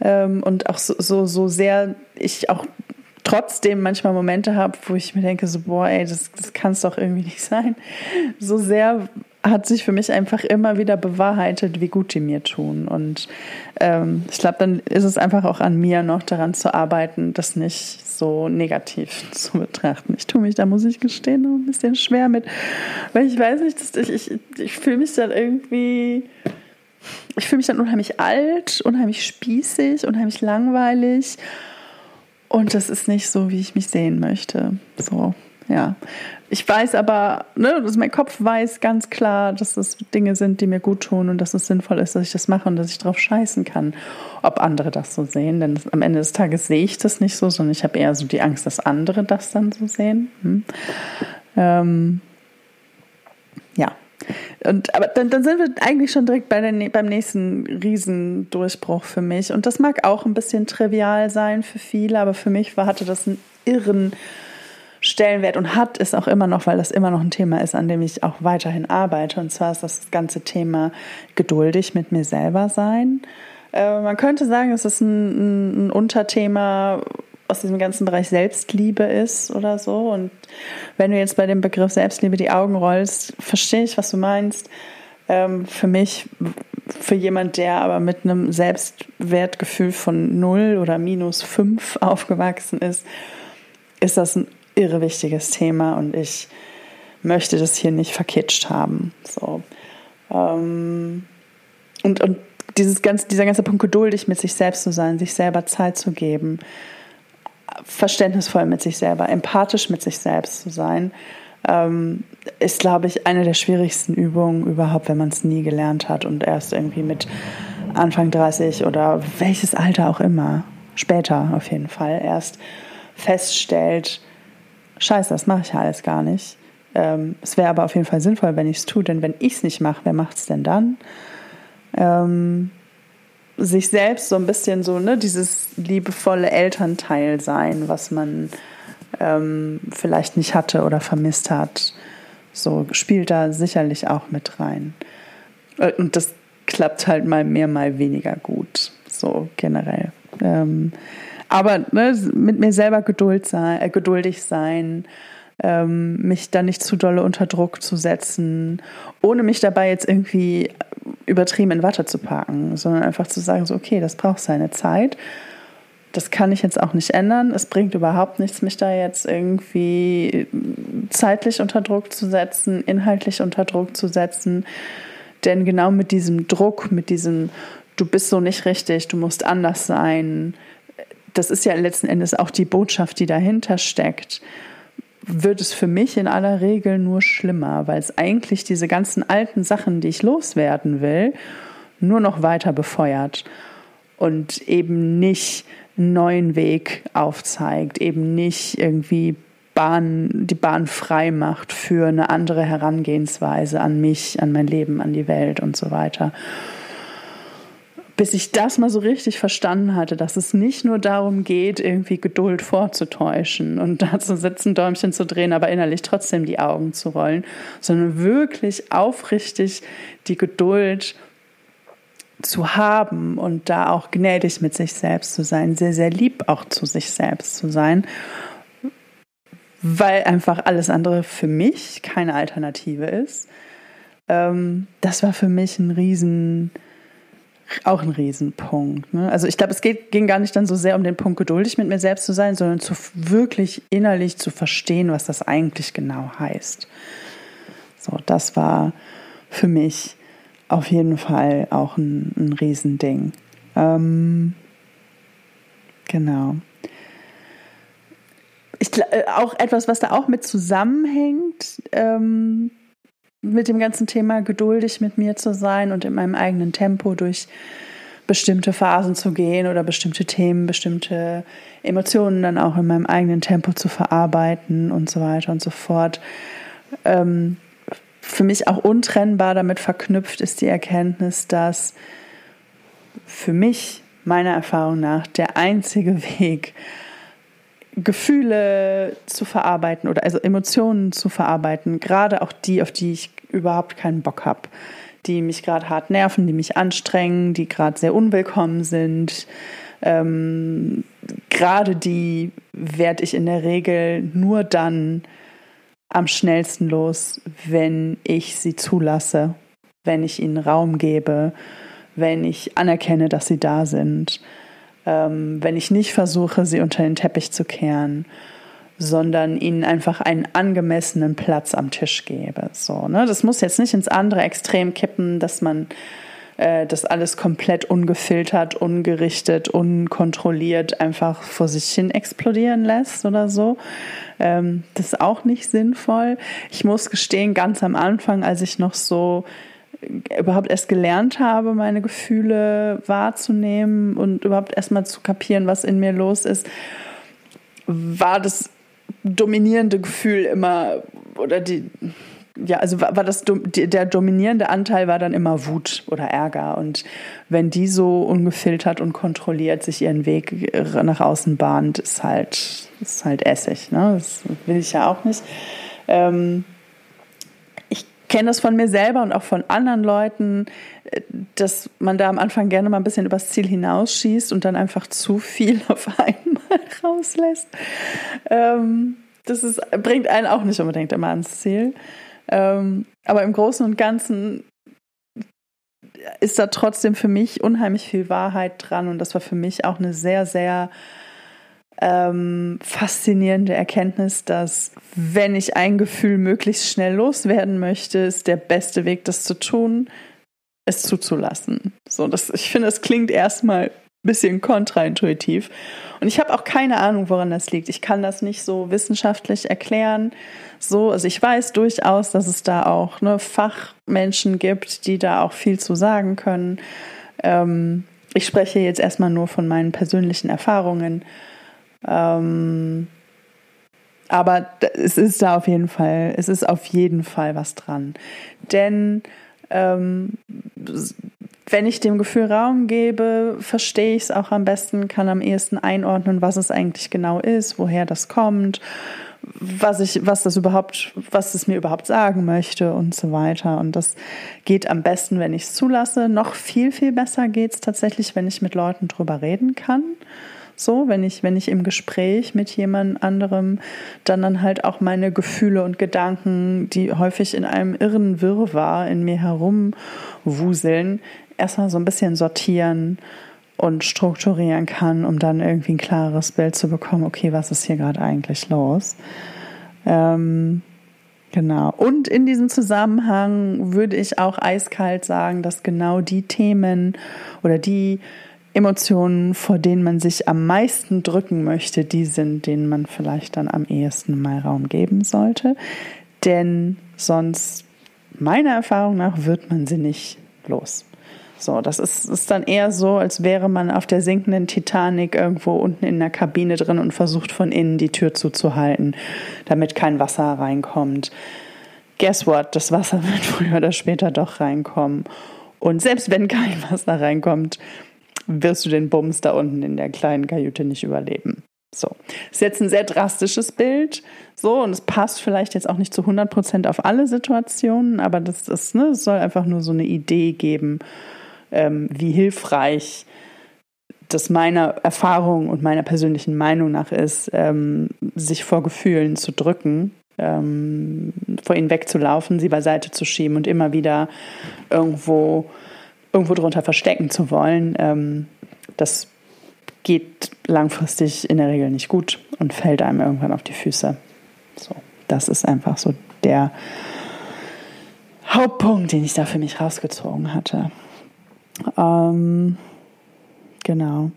ähm, und auch so, so, so sehr ich auch trotzdem manchmal Momente habe, wo ich mir denke, so, boah, ey, das, das kann es doch irgendwie nicht sein. So sehr hat sich für mich einfach immer wieder bewahrheitet, wie gut die mir tun. Und ähm, ich glaube, dann ist es einfach auch an mir noch daran zu arbeiten, das nicht so negativ (laughs) zu betrachten. Ich tue mich, da muss ich gestehen, noch ein bisschen schwer mit, weil ich weiß nicht, dass ich, ich, ich fühle mich dann irgendwie, ich fühle mich dann unheimlich alt, unheimlich spießig, unheimlich langweilig. Und das ist nicht so, wie ich mich sehen möchte. So, ja. Ich weiß aber, ne, dass mein Kopf weiß ganz klar, dass das Dinge sind, die mir gut tun und dass es sinnvoll ist, dass ich das mache und dass ich drauf scheißen kann, ob andere das so sehen. Denn am Ende des Tages sehe ich das nicht so, sondern ich habe eher so die Angst, dass andere das dann so sehen. Hm. Ähm, ja. Und, aber dann, dann sind wir eigentlich schon direkt bei der, beim nächsten Riesendurchbruch für mich. Und das mag auch ein bisschen trivial sein für viele, aber für mich war, hatte das einen irren Stellenwert und hat es auch immer noch, weil das immer noch ein Thema ist, an dem ich auch weiterhin arbeite. Und zwar ist das ganze Thema geduldig mit mir selber sein. Äh, man könnte sagen, es ist ein, ein Unterthema aus diesem ganzen Bereich Selbstliebe ist oder so. Und wenn du jetzt bei dem Begriff Selbstliebe die Augen rollst, verstehe ich, was du meinst. Ähm, für mich, für jemand, der aber mit einem Selbstwertgefühl von 0 oder minus 5 (laughs) aufgewachsen ist, ist das ein irre wichtiges Thema und ich möchte das hier nicht verkitscht haben. So. Ähm, und, und dieses ganz, dieser ganze Punkt geduldig mit sich selbst zu sein, sich selber Zeit zu geben, verständnisvoll mit sich selber, empathisch mit sich selbst zu sein, ähm, ist, glaube ich, eine der schwierigsten Übungen überhaupt, wenn man es nie gelernt hat und erst irgendwie mit Anfang 30 oder welches Alter auch immer, später auf jeden Fall, erst feststellt, scheiße, das mache ich ja alles gar nicht. Ähm, es wäre aber auf jeden Fall sinnvoll, wenn ich es tue, denn wenn ich es nicht mache, wer macht es denn dann? Ähm, sich selbst so ein bisschen so, ne, dieses liebevolle Elternteil sein, was man ähm, vielleicht nicht hatte oder vermisst hat. So spielt da sicherlich auch mit rein. Äh, und das klappt halt mal mehr, mal weniger gut, so generell. Ähm, aber ne, mit mir selber Geduld sein, äh, geduldig sein, ähm, mich da nicht zu dolle unter Druck zu setzen, ohne mich dabei jetzt irgendwie übertrieben in Watte zu packen, sondern einfach zu sagen, so, okay, das braucht seine Zeit. Das kann ich jetzt auch nicht ändern. Es bringt überhaupt nichts, mich da jetzt irgendwie zeitlich unter Druck zu setzen, inhaltlich unter Druck zu setzen. Denn genau mit diesem Druck, mit diesem, du bist so nicht richtig, du musst anders sein, das ist ja letzten Endes auch die Botschaft, die dahinter steckt. Wird es für mich in aller Regel nur schlimmer, weil es eigentlich diese ganzen alten Sachen, die ich loswerden will, nur noch weiter befeuert und eben nicht einen neuen Weg aufzeigt, eben nicht irgendwie Bahn, die Bahn frei macht für eine andere Herangehensweise an mich, an mein Leben, an die Welt und so weiter bis ich das mal so richtig verstanden hatte, dass es nicht nur darum geht, irgendwie Geduld vorzutäuschen und da zu sitzen, Däumchen zu drehen, aber innerlich trotzdem die Augen zu rollen, sondern wirklich aufrichtig die Geduld zu haben und da auch gnädig mit sich selbst zu sein, sehr, sehr lieb auch zu sich selbst zu sein, weil einfach alles andere für mich keine Alternative ist. Ähm, das war für mich ein riesen auch ein Riesenpunkt. Ne? Also ich glaube, es geht, ging gar nicht dann so sehr um den Punkt, geduldig mit mir selbst zu sein, sondern zu wirklich innerlich zu verstehen, was das eigentlich genau heißt. So, das war für mich auf jeden Fall auch ein, ein Riesending. Ähm, genau. Ich, äh, auch etwas, was da auch mit zusammenhängt, ähm, mit dem ganzen Thema geduldig mit mir zu sein und in meinem eigenen Tempo durch bestimmte Phasen zu gehen oder bestimmte Themen, bestimmte Emotionen dann auch in meinem eigenen Tempo zu verarbeiten und so weiter und so fort. Ähm, für mich auch untrennbar damit verknüpft ist die Erkenntnis, dass für mich, meiner Erfahrung nach, der einzige (laughs) Weg, Gefühle zu verarbeiten oder also Emotionen zu verarbeiten, gerade auch die, auf die ich überhaupt keinen Bock habe, die mich gerade hart nerven, die mich anstrengen, die gerade sehr unwillkommen sind. Ähm, gerade die werde ich in der Regel nur dann am schnellsten los, wenn ich sie zulasse, wenn ich ihnen Raum gebe, wenn ich anerkenne, dass sie da sind wenn ich nicht versuche, sie unter den Teppich zu kehren, sondern ihnen einfach einen angemessenen Platz am Tisch gebe. So, ne? Das muss jetzt nicht ins andere Extrem kippen, dass man äh, das alles komplett ungefiltert, ungerichtet, unkontrolliert einfach vor sich hin explodieren lässt oder so. Ähm, das ist auch nicht sinnvoll. Ich muss gestehen, ganz am Anfang, als ich noch so überhaupt erst gelernt habe, meine Gefühle wahrzunehmen und überhaupt erstmal zu kapieren, was in mir los ist, war das dominierende Gefühl immer oder die ja, also war das der dominierende Anteil war dann immer Wut oder Ärger und wenn die so ungefiltert und kontrolliert sich ihren Weg nach außen bahnt, ist halt ist halt Essig, ne? Das will ich ja auch nicht. Ähm, kenne das von mir selber und auch von anderen Leuten, dass man da am Anfang gerne mal ein bisschen übers Ziel hinausschießt und dann einfach zu viel (laughs) auf einmal rauslässt. Ähm, das ist, bringt einen auch nicht unbedingt immer ans Ziel. Ähm, aber im Großen und Ganzen ist da trotzdem für mich unheimlich viel Wahrheit dran und das war für mich auch eine sehr, sehr ähm, faszinierende Erkenntnis, dass wenn ich ein Gefühl möglichst schnell loswerden möchte, ist der beste Weg, das zu tun, es zuzulassen. So, das, ich finde, das klingt erstmal bisschen kontraintuitiv. Und ich habe auch keine Ahnung, woran das liegt. Ich kann das nicht so wissenschaftlich erklären. So, also ich weiß durchaus, dass es da auch ne, Fachmenschen gibt, die da auch viel zu sagen können. Ähm, ich spreche jetzt erstmal nur von meinen persönlichen Erfahrungen. Ähm, aber es ist da auf jeden Fall, es ist auf jeden Fall was dran. Denn ähm, wenn ich dem Gefühl Raum gebe, verstehe ich es auch am besten, kann am ehesten einordnen, was es eigentlich genau ist, woher das kommt, was ich, was das überhaupt, was es mir überhaupt sagen möchte und so weiter. Und das geht am besten, wenn ich es zulasse. Noch viel, viel besser geht es tatsächlich, wenn ich mit Leuten drüber reden kann so, wenn ich, wenn ich im Gespräch mit jemand anderem dann dann halt auch meine Gefühle und Gedanken, die häufig in einem irren Wirrwarr in mir herumwuseln, erstmal so ein bisschen sortieren und strukturieren kann, um dann irgendwie ein klares Bild zu bekommen, okay, was ist hier gerade eigentlich los? Ähm, genau. Und in diesem Zusammenhang würde ich auch eiskalt sagen, dass genau die Themen oder die Emotionen, vor denen man sich am meisten drücken möchte, die sind, denen man vielleicht dann am ehesten mal Raum geben sollte. Denn sonst, meiner Erfahrung nach, wird man sie nicht los. So, das ist, ist dann eher so, als wäre man auf der sinkenden Titanic irgendwo unten in der Kabine drin und versucht von innen die Tür zuzuhalten, damit kein Wasser reinkommt. Guess what? Das Wasser (laughs) wird früher oder später doch reinkommen. Und selbst wenn kein Wasser reinkommt, wirst du den Bums da unten in der kleinen Kajüte nicht überleben. So, ist jetzt ein sehr drastisches Bild, so und es passt vielleicht jetzt auch nicht zu 100 Prozent auf alle Situationen, aber das, ist, ne, es soll einfach nur so eine Idee geben, ähm, wie hilfreich das meiner Erfahrung und meiner persönlichen Meinung nach ist, ähm, sich vor Gefühlen zu drücken, ähm, vor ihnen wegzulaufen, sie beiseite zu schieben und immer wieder irgendwo irgendwo drunter verstecken zu wollen, ähm, das geht langfristig in der Regel nicht gut und fällt einem irgendwann auf die Füße. So, das ist einfach so der Hauptpunkt, den ich da für mich rausgezogen hatte. Ähm, genau.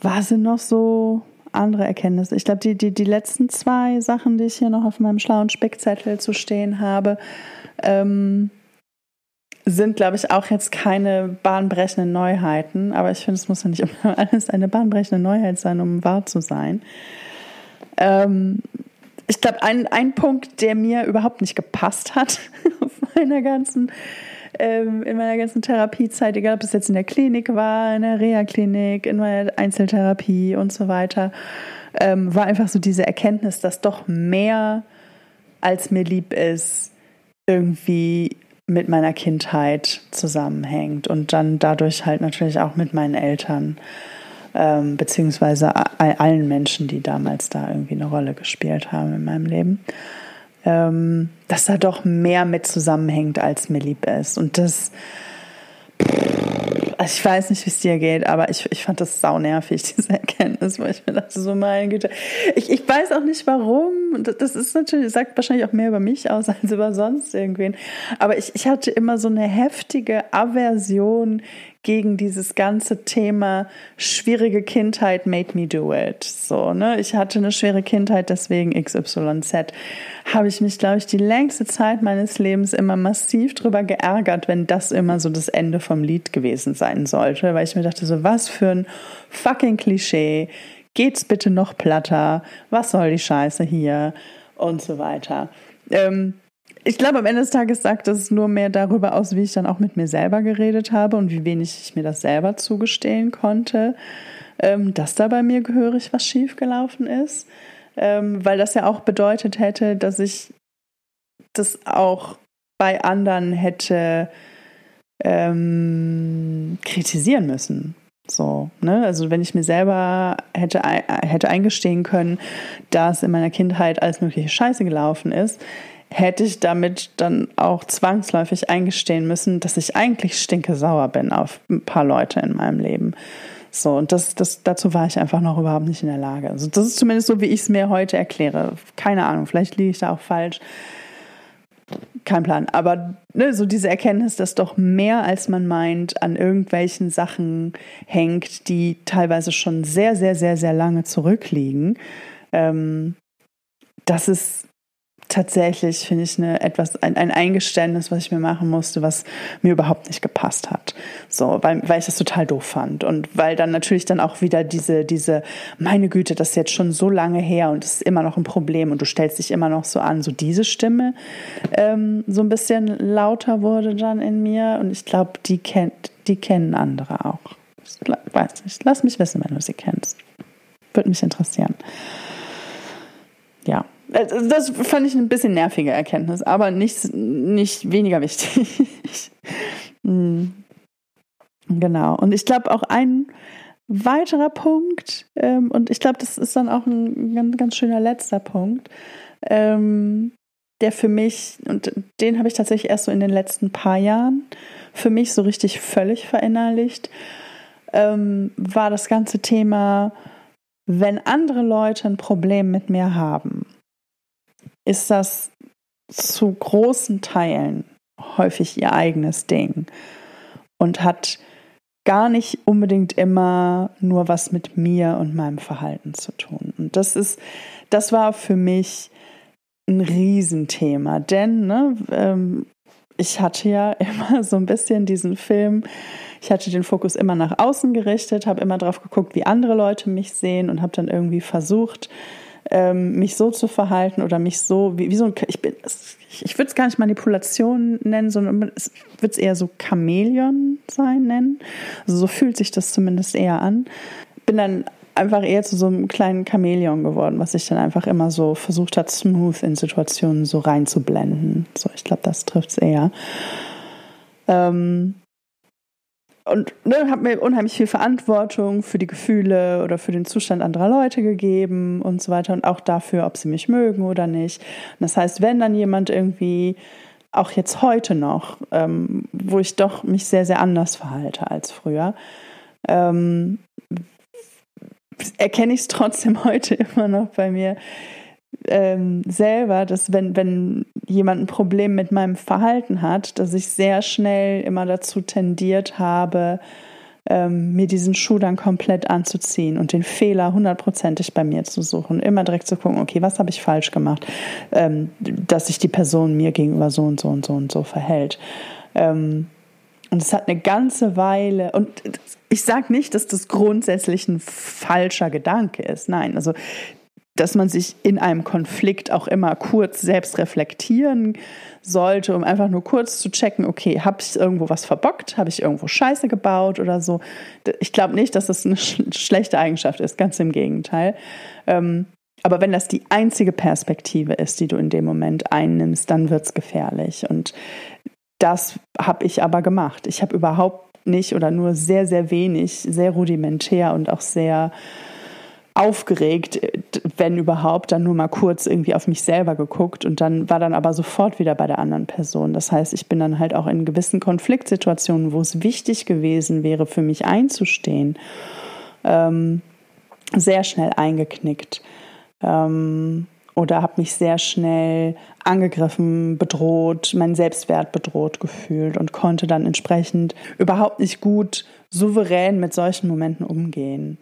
Was sind noch so andere Erkenntnisse? Ich glaube, die, die, die letzten zwei Sachen, die ich hier noch auf meinem schlauen Spickzettel zu stehen habe, ähm, sind, glaube ich, auch jetzt keine bahnbrechenden Neuheiten. Aber ich finde, es muss ja nicht immer (laughs) alles eine bahnbrechende Neuheit sein, um wahr zu sein. Ähm, ich glaube, ein, ein Punkt, der mir überhaupt nicht gepasst hat (laughs) meiner ganzen, ähm, in meiner ganzen Therapiezeit, egal ob es jetzt in der Klinik war, in der Reha-Klinik, in meiner Einzeltherapie und so weiter, ähm, war einfach so diese Erkenntnis, dass doch mehr als mir lieb ist, irgendwie mit meiner Kindheit zusammenhängt und dann dadurch halt natürlich auch mit meinen Eltern, ähm, beziehungsweise allen Menschen, die damals da irgendwie eine Rolle gespielt haben in meinem Leben, ähm, dass da doch mehr mit zusammenhängt, als mir lieb ist. Und das ich weiß nicht, wie es dir geht, aber ich, ich fand das sau nervig, (laughs) diese Erkenntnis, weil ich mir dachte, so meine Güte. Ich, ich weiß auch nicht warum. Das ist natürlich, sagt wahrscheinlich auch mehr über mich aus (laughs) als über sonst irgendwen. Aber ich, ich hatte immer so eine heftige Aversion gegen dieses ganze Thema schwierige Kindheit made me do it. So, ne? Ich hatte eine schwere Kindheit, deswegen XYZ. Habe ich mich, glaube ich, die längste Zeit meines Lebens immer massiv drüber geärgert, wenn das immer so das Ende vom Lied gewesen sein sollte, weil ich mir dachte, so was für ein fucking Klischee. Geht's bitte noch platter? Was soll die Scheiße hier? Und so weiter. Ähm, ich glaube, am Ende des Tages sagt es nur mehr darüber aus, wie ich dann auch mit mir selber geredet habe und wie wenig ich mir das selber zugestehen konnte, ähm, dass da bei mir gehörig was schiefgelaufen ist. Ähm, weil das ja auch bedeutet hätte, dass ich das auch bei anderen hätte ähm, kritisieren müssen. So, ne? Also wenn ich mir selber hätte, hätte eingestehen können, dass in meiner Kindheit alles mögliche Scheiße gelaufen ist, hätte ich damit dann auch zwangsläufig eingestehen müssen, dass ich eigentlich stinke sauer bin auf ein paar Leute in meinem Leben. So, und das, das, dazu war ich einfach noch überhaupt nicht in der Lage. Also, das ist zumindest so, wie ich es mir heute erkläre. Keine Ahnung, vielleicht liege ich da auch falsch. kein Plan. Aber ne, so diese Erkenntnis, dass doch mehr als man meint an irgendwelchen Sachen hängt, die teilweise schon sehr, sehr, sehr, sehr lange zurückliegen. Ähm, das ist tatsächlich, finde ich, eine, etwas, ein, ein Eingeständnis, was ich mir machen musste, was mir überhaupt nicht gepasst hat. So, weil, weil ich das total doof fand. Und weil dann natürlich dann auch wieder diese, diese, meine Güte, das ist jetzt schon so lange her und es ist immer noch ein Problem und du stellst dich immer noch so an, so diese Stimme ähm, so ein bisschen lauter wurde dann in mir. Und ich glaube, die kennt, die kennen andere auch. Ich weiß nicht. Lass mich wissen, wenn du sie kennst. Würde mich interessieren. Ja. Also das fand ich ein bisschen nervige Erkenntnis, aber nicht, nicht weniger wichtig. (laughs) Hm. genau. Und ich glaube auch ein weiterer Punkt, ähm, und ich glaube, das ist dann auch ein ganz, ganz schöner letzter Punkt, ähm, der für mich, und den habe ich tatsächlich erst so in den letzten paar Jahren für mich so richtig völlig verinnerlicht, ähm, war das ganze Thema, wenn andere Leute ein Problem mit mir haben, ist das zu großen Teilen häufig ihr eigenes Ding und hat gar nicht unbedingt immer nur was mit mir und meinem Verhalten zu tun. Und das ist, das war für mich ein Riesenthema, denn ne, ähm, ich hatte ja (laughs) immer so ein bisschen diesen Film, ich hatte den Fokus immer nach außen gerichtet, habe immer drauf geguckt, wie andere Leute mich sehen und habe dann irgendwie versucht, ähm, mich so zu verhalten oder mich so, wie, wie so ein, ich bin, ich würde es gar nicht Manipulation nennen, sondern es wird es eher so Chamäleon sein nennen. Also so fühlt sich das zumindest eher an. Bin dann einfach eher zu so einem kleinen Chamäleon geworden, was sich dann einfach immer so versucht hat, smooth in Situationen so reinzublenden. So, ich glaube, das trifft es eher. Ähm, und ne, habe mir unheimlich viel Verantwortung für die Gefühle oder für den Zustand anderer Leute gegeben und so weiter und auch dafür, ob sie mich mögen oder nicht. Und das heißt, wenn dann jemand irgendwie auch jetzt heute noch, ähm, wo ich doch mich sehr, sehr anders verhalte als früher, ähm, erkenne ich es trotzdem (laughs) heute immer noch bei mir, ähm, selber, dass wenn, wenn jemand ein Problem mit meinem Verhalten hat, dass ich sehr schnell immer dazu tendiert habe, ähm, mir diesen Schuh dann komplett anzuziehen und den Fehler hundertprozentig bei mir zu suchen. Immer direkt zu gucken, okay, was habe ich falsch gemacht, ähm, dass sich die Person mir gegenüber so und so und so und so verhält. Ähm, und es hat eine ganze Weile, und ich sage nicht, dass das grundsätzlich ein falscher Gedanke ist. Nein, also dass man sich in einem Konflikt auch immer kurz selbst reflektieren sollte, um einfach nur kurz zu checken, okay, habe ich irgendwo was verbockt, habe ich irgendwo Scheiße gebaut oder so. Ich glaube nicht, dass das eine (laughs) sch schlechte Eigenschaft ist, ganz im Gegenteil. Ähm, aber wenn das die einzige Perspektive ist, die du in dem Moment einnimmst, dann wird es gefährlich. Und das habe ich aber gemacht. Ich habe überhaupt nicht oder nur sehr, sehr wenig, sehr rudimentär und auch sehr aufgeregt, wenn überhaupt, dann nur mal kurz irgendwie auf mich selber geguckt und dann war dann aber sofort wieder bei der anderen Person. Das heißt, ich bin dann halt auch in gewissen Konfliktsituationen, wo es wichtig gewesen wäre, für mich einzustehen, ähm, sehr schnell eingeknickt. Ähm, oder habe mich sehr schnell angegriffen, bedroht, meinen Selbstwert bedroht gefühlt und konnte dann entsprechend überhaupt nicht gut souverän mit solchen Momenten umgehen.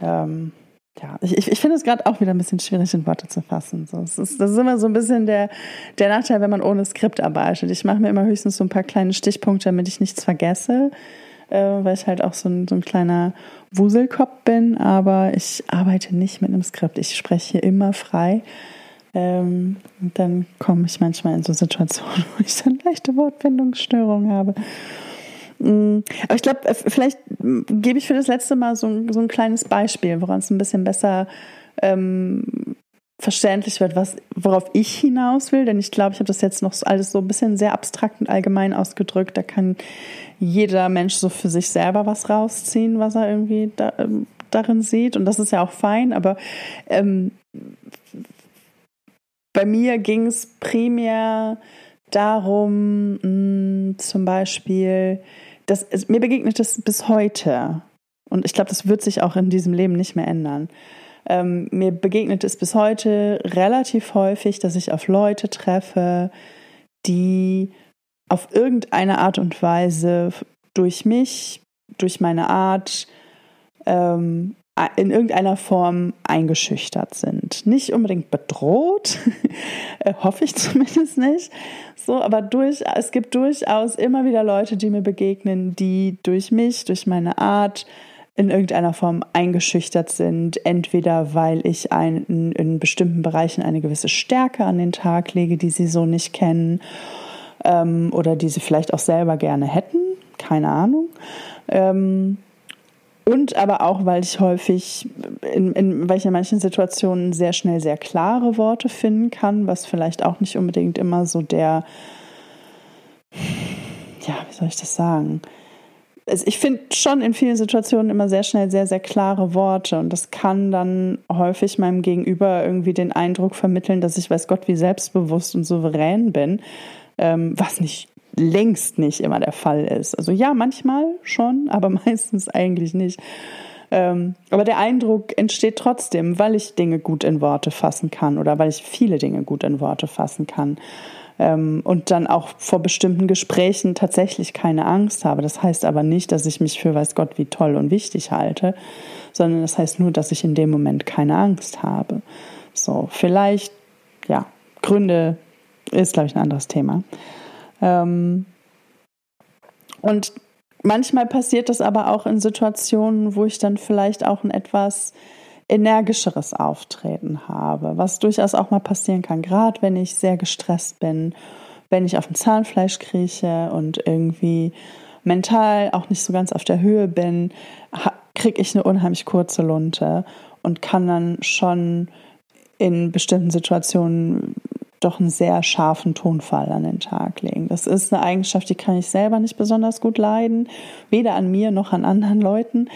Ähm, ja, ich, ich, finde es gerade auch wieder ein bisschen schwierig in Worte zu fassen. So, es ist, das ist immer so ein bisschen der, der Nachteil, wenn man ohne Skript arbeitet. Ich mache mir immer höchstens so ein paar kleine Stichpunkte, damit ich nichts vergesse, äh, weil ich halt auch so ein, so ein kleiner Wuselkopf bin, aber ich arbeite nicht mit einem Skript. Ich spreche hier immer frei. Ähm, dann komme ich manchmal in so Situationen, (laughs) wo ich dann leichte Wortfindungsstörungen habe. Mm, aber ich glaube, äh, vielleicht gebe ich für das letzte Mal so, so ein kleines Beispiel, woran es ein bisschen besser ähm, verständlich wird, was, worauf ich hinaus will. Denn ich glaube, ich habe das jetzt noch alles so ein bisschen sehr abstrakt und allgemein ausgedrückt. Da kann jeder Mensch so für sich selber was rausziehen, was er irgendwie da, ähm, darin sieht. Und das ist ja auch fein. Aber ähm, bei mir ging es primär darum, mh, mm, zum Beispiel, das, es, mir begegnet es bis heute. Und ich glaube, das wird sich auch in diesem Leben nicht mehr ändern. Ähm, mir begegnet es bis heute relativ häufig, dass ich auf Leute treffe, die auf irgendeine Art und Weise durch mich, durch meine Art, ähm, in irgendeiner Form eingeschüchtert sind. Nicht unbedingt bedroht, (laughs) äh, hoffe ich zumindest nicht. So, aber durch, es gibt durchaus immer wieder Leute, die mir begegnen, die durch mich, durch meine Art in irgendeiner Form eingeschüchtert sind. Entweder weil ich ein, in, in bestimmten Bereichen eine gewisse Stärke an den Tag lege, die sie so nicht kennen ähm, oder die sie vielleicht auch selber gerne hätten. Keine Ahnung. Ähm, und aber auch, weil ich häufig, in, in, weil ich in manchen Situationen sehr schnell sehr klare Worte finden kann, was vielleicht auch nicht unbedingt immer so der, ja, wie soll ich das sagen? Also ich finde schon in vielen Situationen immer sehr schnell sehr, sehr klare Worte und das kann dann häufig meinem Gegenüber irgendwie den Eindruck vermitteln, dass ich weiß Gott wie selbstbewusst und souverän bin, ähm, was nicht längst nicht immer der Fall ist. Also ja, manchmal schon, (laughs) aber meistens eigentlich nicht. Ähm, aber der Eindruck entsteht trotzdem, weil ich Dinge gut in Worte fassen kann oder weil ich viele Dinge gut in Worte fassen kann. Ähm, und dann auch vor bestimmten Gesprächen tatsächlich keine Angst habe. Das heißt aber nicht, dass ich mich für weiß Gott wie toll und wichtig halte, sondern das heißt nur, dass ich in dem Moment keine Angst habe. So, vielleicht, ja, Gründe ist, glaube ich, ein anderes Thema. Ähm, und manchmal passiert das aber auch in Situationen, wo ich dann vielleicht auch ein etwas energischeres Auftreten habe, was durchaus auch mal passieren kann, gerade wenn ich sehr gestresst bin, wenn ich auf dem Zahnfleisch krieche und irgendwie mental auch nicht so ganz auf der Höhe bin, kriege ich eine unheimlich kurze Lunte und kann dann schon in bestimmten Situationen doch einen sehr scharfen Tonfall an den Tag legen. Das ist eine Eigenschaft, die kann ich selber nicht besonders gut leiden, weder an mir noch an anderen Leuten.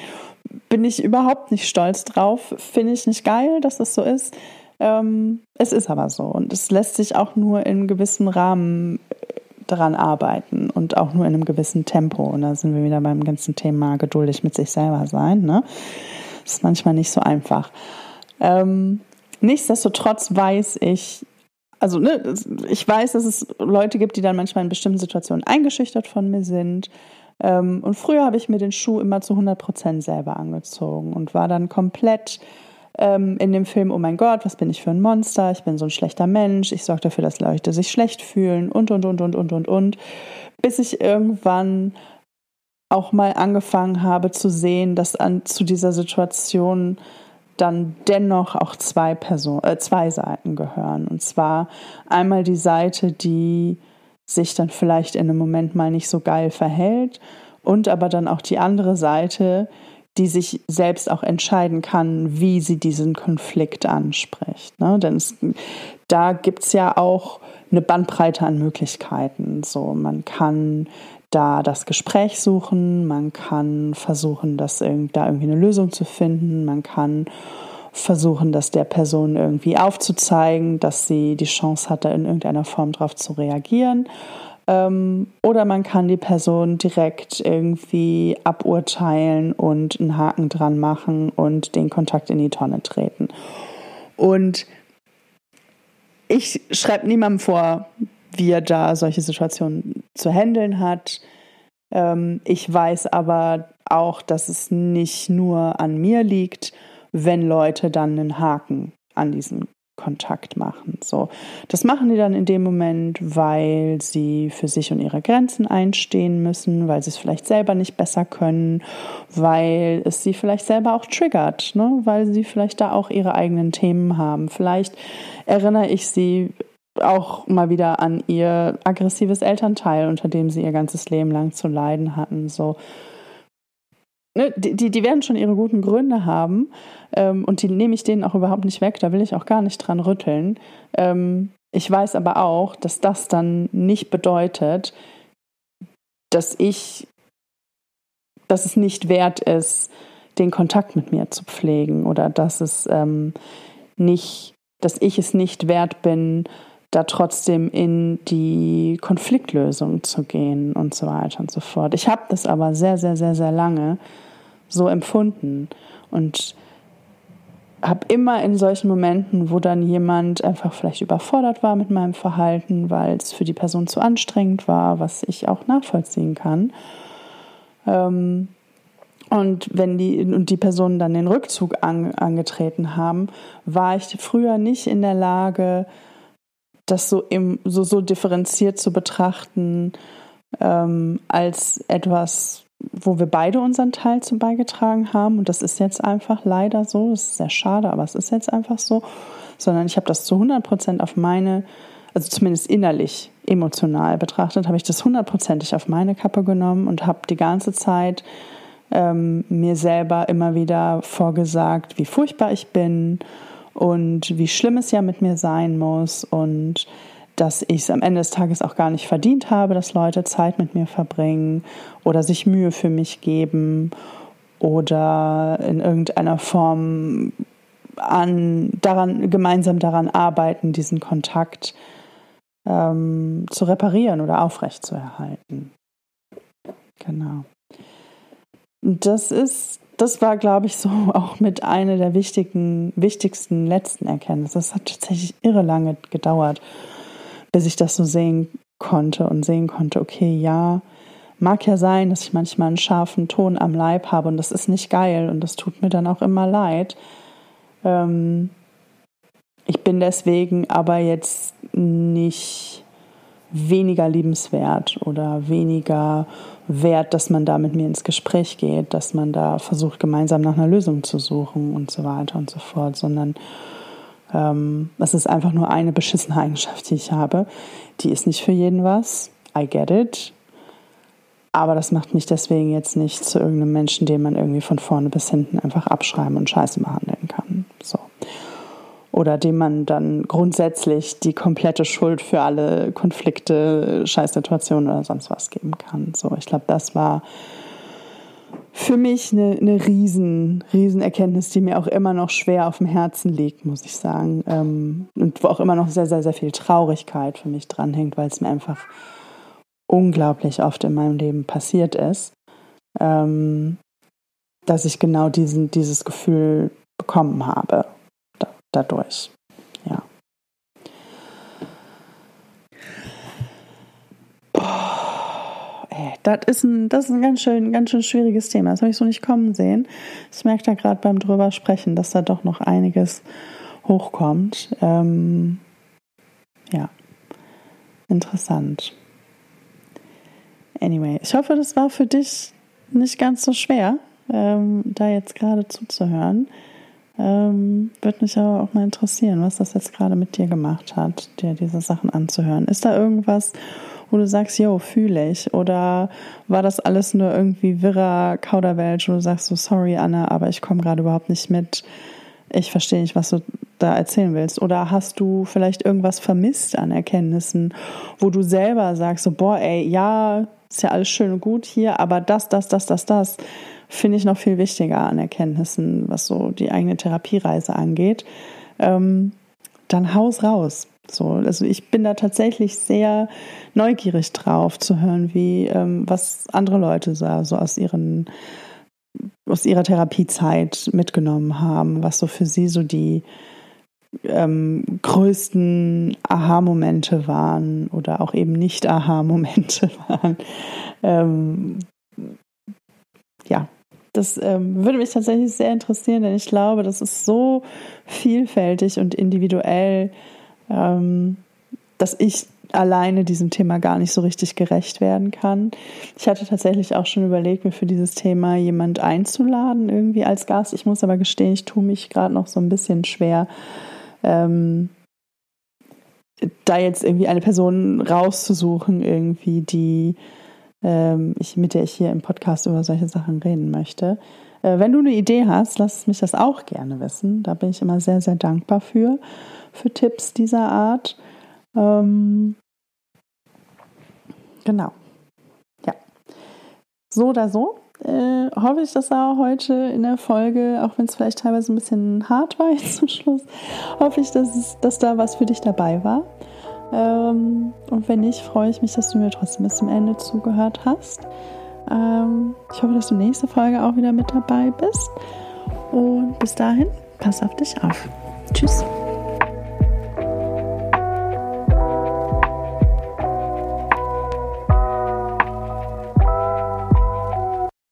Bin ich überhaupt nicht stolz drauf, finde ich nicht geil, dass das so ist. Ähm, es ist aber so und es lässt sich auch nur in gewissen Rahmen äh, daran arbeiten und auch nur in einem gewissen Tempo. Und da sind wir wieder beim ganzen Thema geduldig mit sich selber sein. Ne? Das ist manchmal nicht so einfach. Ähm, nichtsdestotrotz weiß ich, also ne, ich weiß, dass es Leute gibt, die dann manchmal in bestimmten Situationen eingeschüchtert von mir sind. Ähm, und früher habe ich mir den Schuh immer zu 100 Prozent selber angezogen und war dann komplett ähm, in dem Film, oh mein Gott, was bin ich für ein Monster, ich bin so ein schlechter Mensch, ich sorge dafür, dass Leute sich schlecht fühlen und, und, und, und, und, und, und, bis ich irgendwann auch mal angefangen habe zu sehen, dass an, zu dieser Situation dann dennoch auch zwei Personen, äh, zwei Seiten gehören. Und zwar einmal die Seite, die sich dann vielleicht in einem Moment mal nicht so geil verhält und aber dann auch die andere Seite, die sich selbst auch entscheiden kann, wie sie diesen Konflikt anspricht. Ne? Denn es, da gibt es ja auch eine Bandbreite an Möglichkeiten. So, man kann da das Gespräch suchen, man kann versuchen, das da irgendwie eine Lösung zu finden, man kann versuchen, das der Person irgendwie aufzuzeigen, dass sie die Chance hat, da in irgendeiner Form drauf zu reagieren. Ähm, oder man kann die Person direkt irgendwie aburteilen und einen Haken dran machen und den Kontakt in die Tonne treten. Und ich schreibe niemandem vor, wie er da solche Situationen zu handeln hat. Ähm, ich weiß aber auch, dass es nicht nur an mir liegt, wenn Leute dann einen Haken an diesen Kontakt machen. So, das machen die dann in dem Moment, weil sie für sich und ihre Grenzen einstehen müssen, weil sie es vielleicht selber nicht besser können, weil es sie vielleicht selber auch triggert, ne? weil sie vielleicht da auch ihre eigenen Themen haben. Vielleicht erinnere ich sie auch mal wieder an ihr aggressives Elternteil, unter dem sie ihr ganzes Leben lang zu leiden hatten. So, ne, die, die werden schon ihre guten Gründe haben ähm, und die nehme ich denen auch überhaupt nicht weg. Da will ich auch gar nicht dran rütteln. Ähm, ich weiß aber auch, dass das dann nicht bedeutet, dass ich, dass es nicht wert ist, den Kontakt mit mir zu pflegen oder dass es ähm, nicht, dass ich es nicht wert bin, da trotzdem in die Konfliktlösung zu gehen und so weiter und so fort. Ich habe das aber sehr, sehr, sehr, sehr lange so empfunden. Und habe immer in solchen Momenten, wo dann jemand einfach vielleicht überfordert war mit meinem Verhalten, weil es für die Person zu anstrengend war, was ich auch nachvollziehen kann. Ähm, und wenn die und die Personen dann den Rückzug an, angetreten haben, war ich früher nicht in der Lage, das so, im, so, so differenziert zu betrachten, ähm, als etwas, wo wir beide unseren Teil zu beigetragen haben. Und das ist jetzt einfach leider so. Das ist sehr schade, aber es ist jetzt einfach so. Sondern ich habe das zu 100 Prozent auf meine, also zumindest innerlich, emotional betrachtet, habe ich das hundertprozentig auf meine Kappe genommen und habe die ganze Zeit ähm, mir selber immer wieder vorgesagt, wie furchtbar ich bin und wie schlimm es ja mit mir sein muss und dass ich es am Ende des Tages auch gar nicht verdient habe, dass Leute Zeit mit mir verbringen oder sich Mühe für mich geben oder in irgendeiner Form an, daran, gemeinsam daran arbeiten, diesen Kontakt ähm, zu reparieren oder aufrechtzuerhalten. Genau. Das ist, das war, glaube ich, so (laughs) auch mit einer der wichtigen, wichtigsten letzten Erkenntnisse. Das hat tatsächlich irre lange gedauert, bis ich das so sehen konnte und sehen konnte, okay, ja, mag ja sein, dass ich manchmal einen scharfen Ton am Leib habe und das ist nicht geil und das tut mir dann auch immer leid. Ähm, ich bin deswegen aber jetzt nicht weniger liebenswert oder weniger wert, dass man da mit mir ins Gespräch geht, dass man da versucht, gemeinsam nach einer Lösung zu suchen und so weiter und so fort, sondern ähm, das ist einfach nur eine beschissene Eigenschaft, die ich habe. Die ist nicht für jeden was. I get it. Aber das macht mich deswegen jetzt nicht zu irgendeinem Menschen, den man irgendwie von vorne bis hinten einfach abschreiben und scheiße behandeln kann. Oder dem man dann grundsätzlich die komplette Schuld für alle Konflikte, Scheißsituationen oder sonst was geben kann. So, ich glaube, das war für mich eine, eine riesen, riesen Erkenntnis, die mir auch immer noch schwer auf dem Herzen liegt, muss ich sagen. Ähm, und wo auch immer noch sehr, sehr, sehr viel Traurigkeit für mich dranhängt, weil es mir einfach unglaublich oft in meinem Leben passiert ist, ähm, dass ich genau diesen, dieses Gefühl bekommen habe dadurch. Ja. Boah, ey, das ist ein, das ist ein ganz schön, ganz schön schwieriges Thema. Das habe ich so nicht kommen sehen. Ich merke da gerade beim drüber sprechen, dass da doch noch einiges hochkommt. Ähm, ja, interessant. Anyway, ich hoffe, das war für dich nicht ganz so schwer, ähm, da jetzt gerade zuzuhören. Ähm, Würde mich aber auch mal interessieren, was das jetzt gerade mit dir gemacht hat, dir diese Sachen anzuhören. Ist da irgendwas, wo du sagst, yo, fühle ich? Oder war das alles nur irgendwie wirrer Kauderwelsch, wo du sagst, so sorry, Anna, aber ich komme gerade überhaupt nicht mit. Ich verstehe nicht, was du da erzählen willst. Oder hast du vielleicht irgendwas vermisst an Erkenntnissen, wo du selber sagst, so, boah, ey, ja, ist ja alles schön und gut hier, aber das, das, das, das, das finde ich noch viel wichtiger an Erkenntnissen, was so die eigene Therapiereise angeht. Ähm, dann haus raus. So, also ich bin da tatsächlich sehr neugierig drauf zu hören, wie ähm, was andere Leute so, so aus ihren aus ihrer Therapiezeit mitgenommen haben, was so für sie so die ähm, größten Aha-Momente waren oder auch eben nicht Aha-Momente (laughs) waren. Ähm, ja, das ähm, würde mich tatsächlich sehr interessieren, denn ich glaube, das ist so vielfältig und individuell, ähm, dass ich alleine diesem Thema gar nicht so richtig gerecht werden kann. Ich hatte tatsächlich auch schon überlegt, mir für dieses Thema jemand einzuladen, irgendwie als Gast. Ich muss aber gestehen, ich tue mich gerade noch so ein bisschen schwer, ähm, da jetzt irgendwie eine Person rauszusuchen, irgendwie, die ich, mit der ich hier im Podcast über solche Sachen reden möchte. Äh, wenn du eine Idee hast, lass mich das auch gerne wissen. Da bin ich immer sehr, sehr dankbar für, für Tipps dieser Art. Ähm, genau. Ja. So oder so. Äh, hoffe ich, dass er heute in der Folge, auch wenn es vielleicht teilweise ein bisschen hart war jetzt zum Schluss, hoffe ich, dass, es, dass da was für dich dabei war. Ähm, und wenn nicht, freue ich mich, dass du mir trotzdem bis zum Ende zugehört hast. Ähm, ich hoffe, dass du nächste Folge auch wieder mit dabei bist. Und bis dahin pass auf dich auf. Tschüss.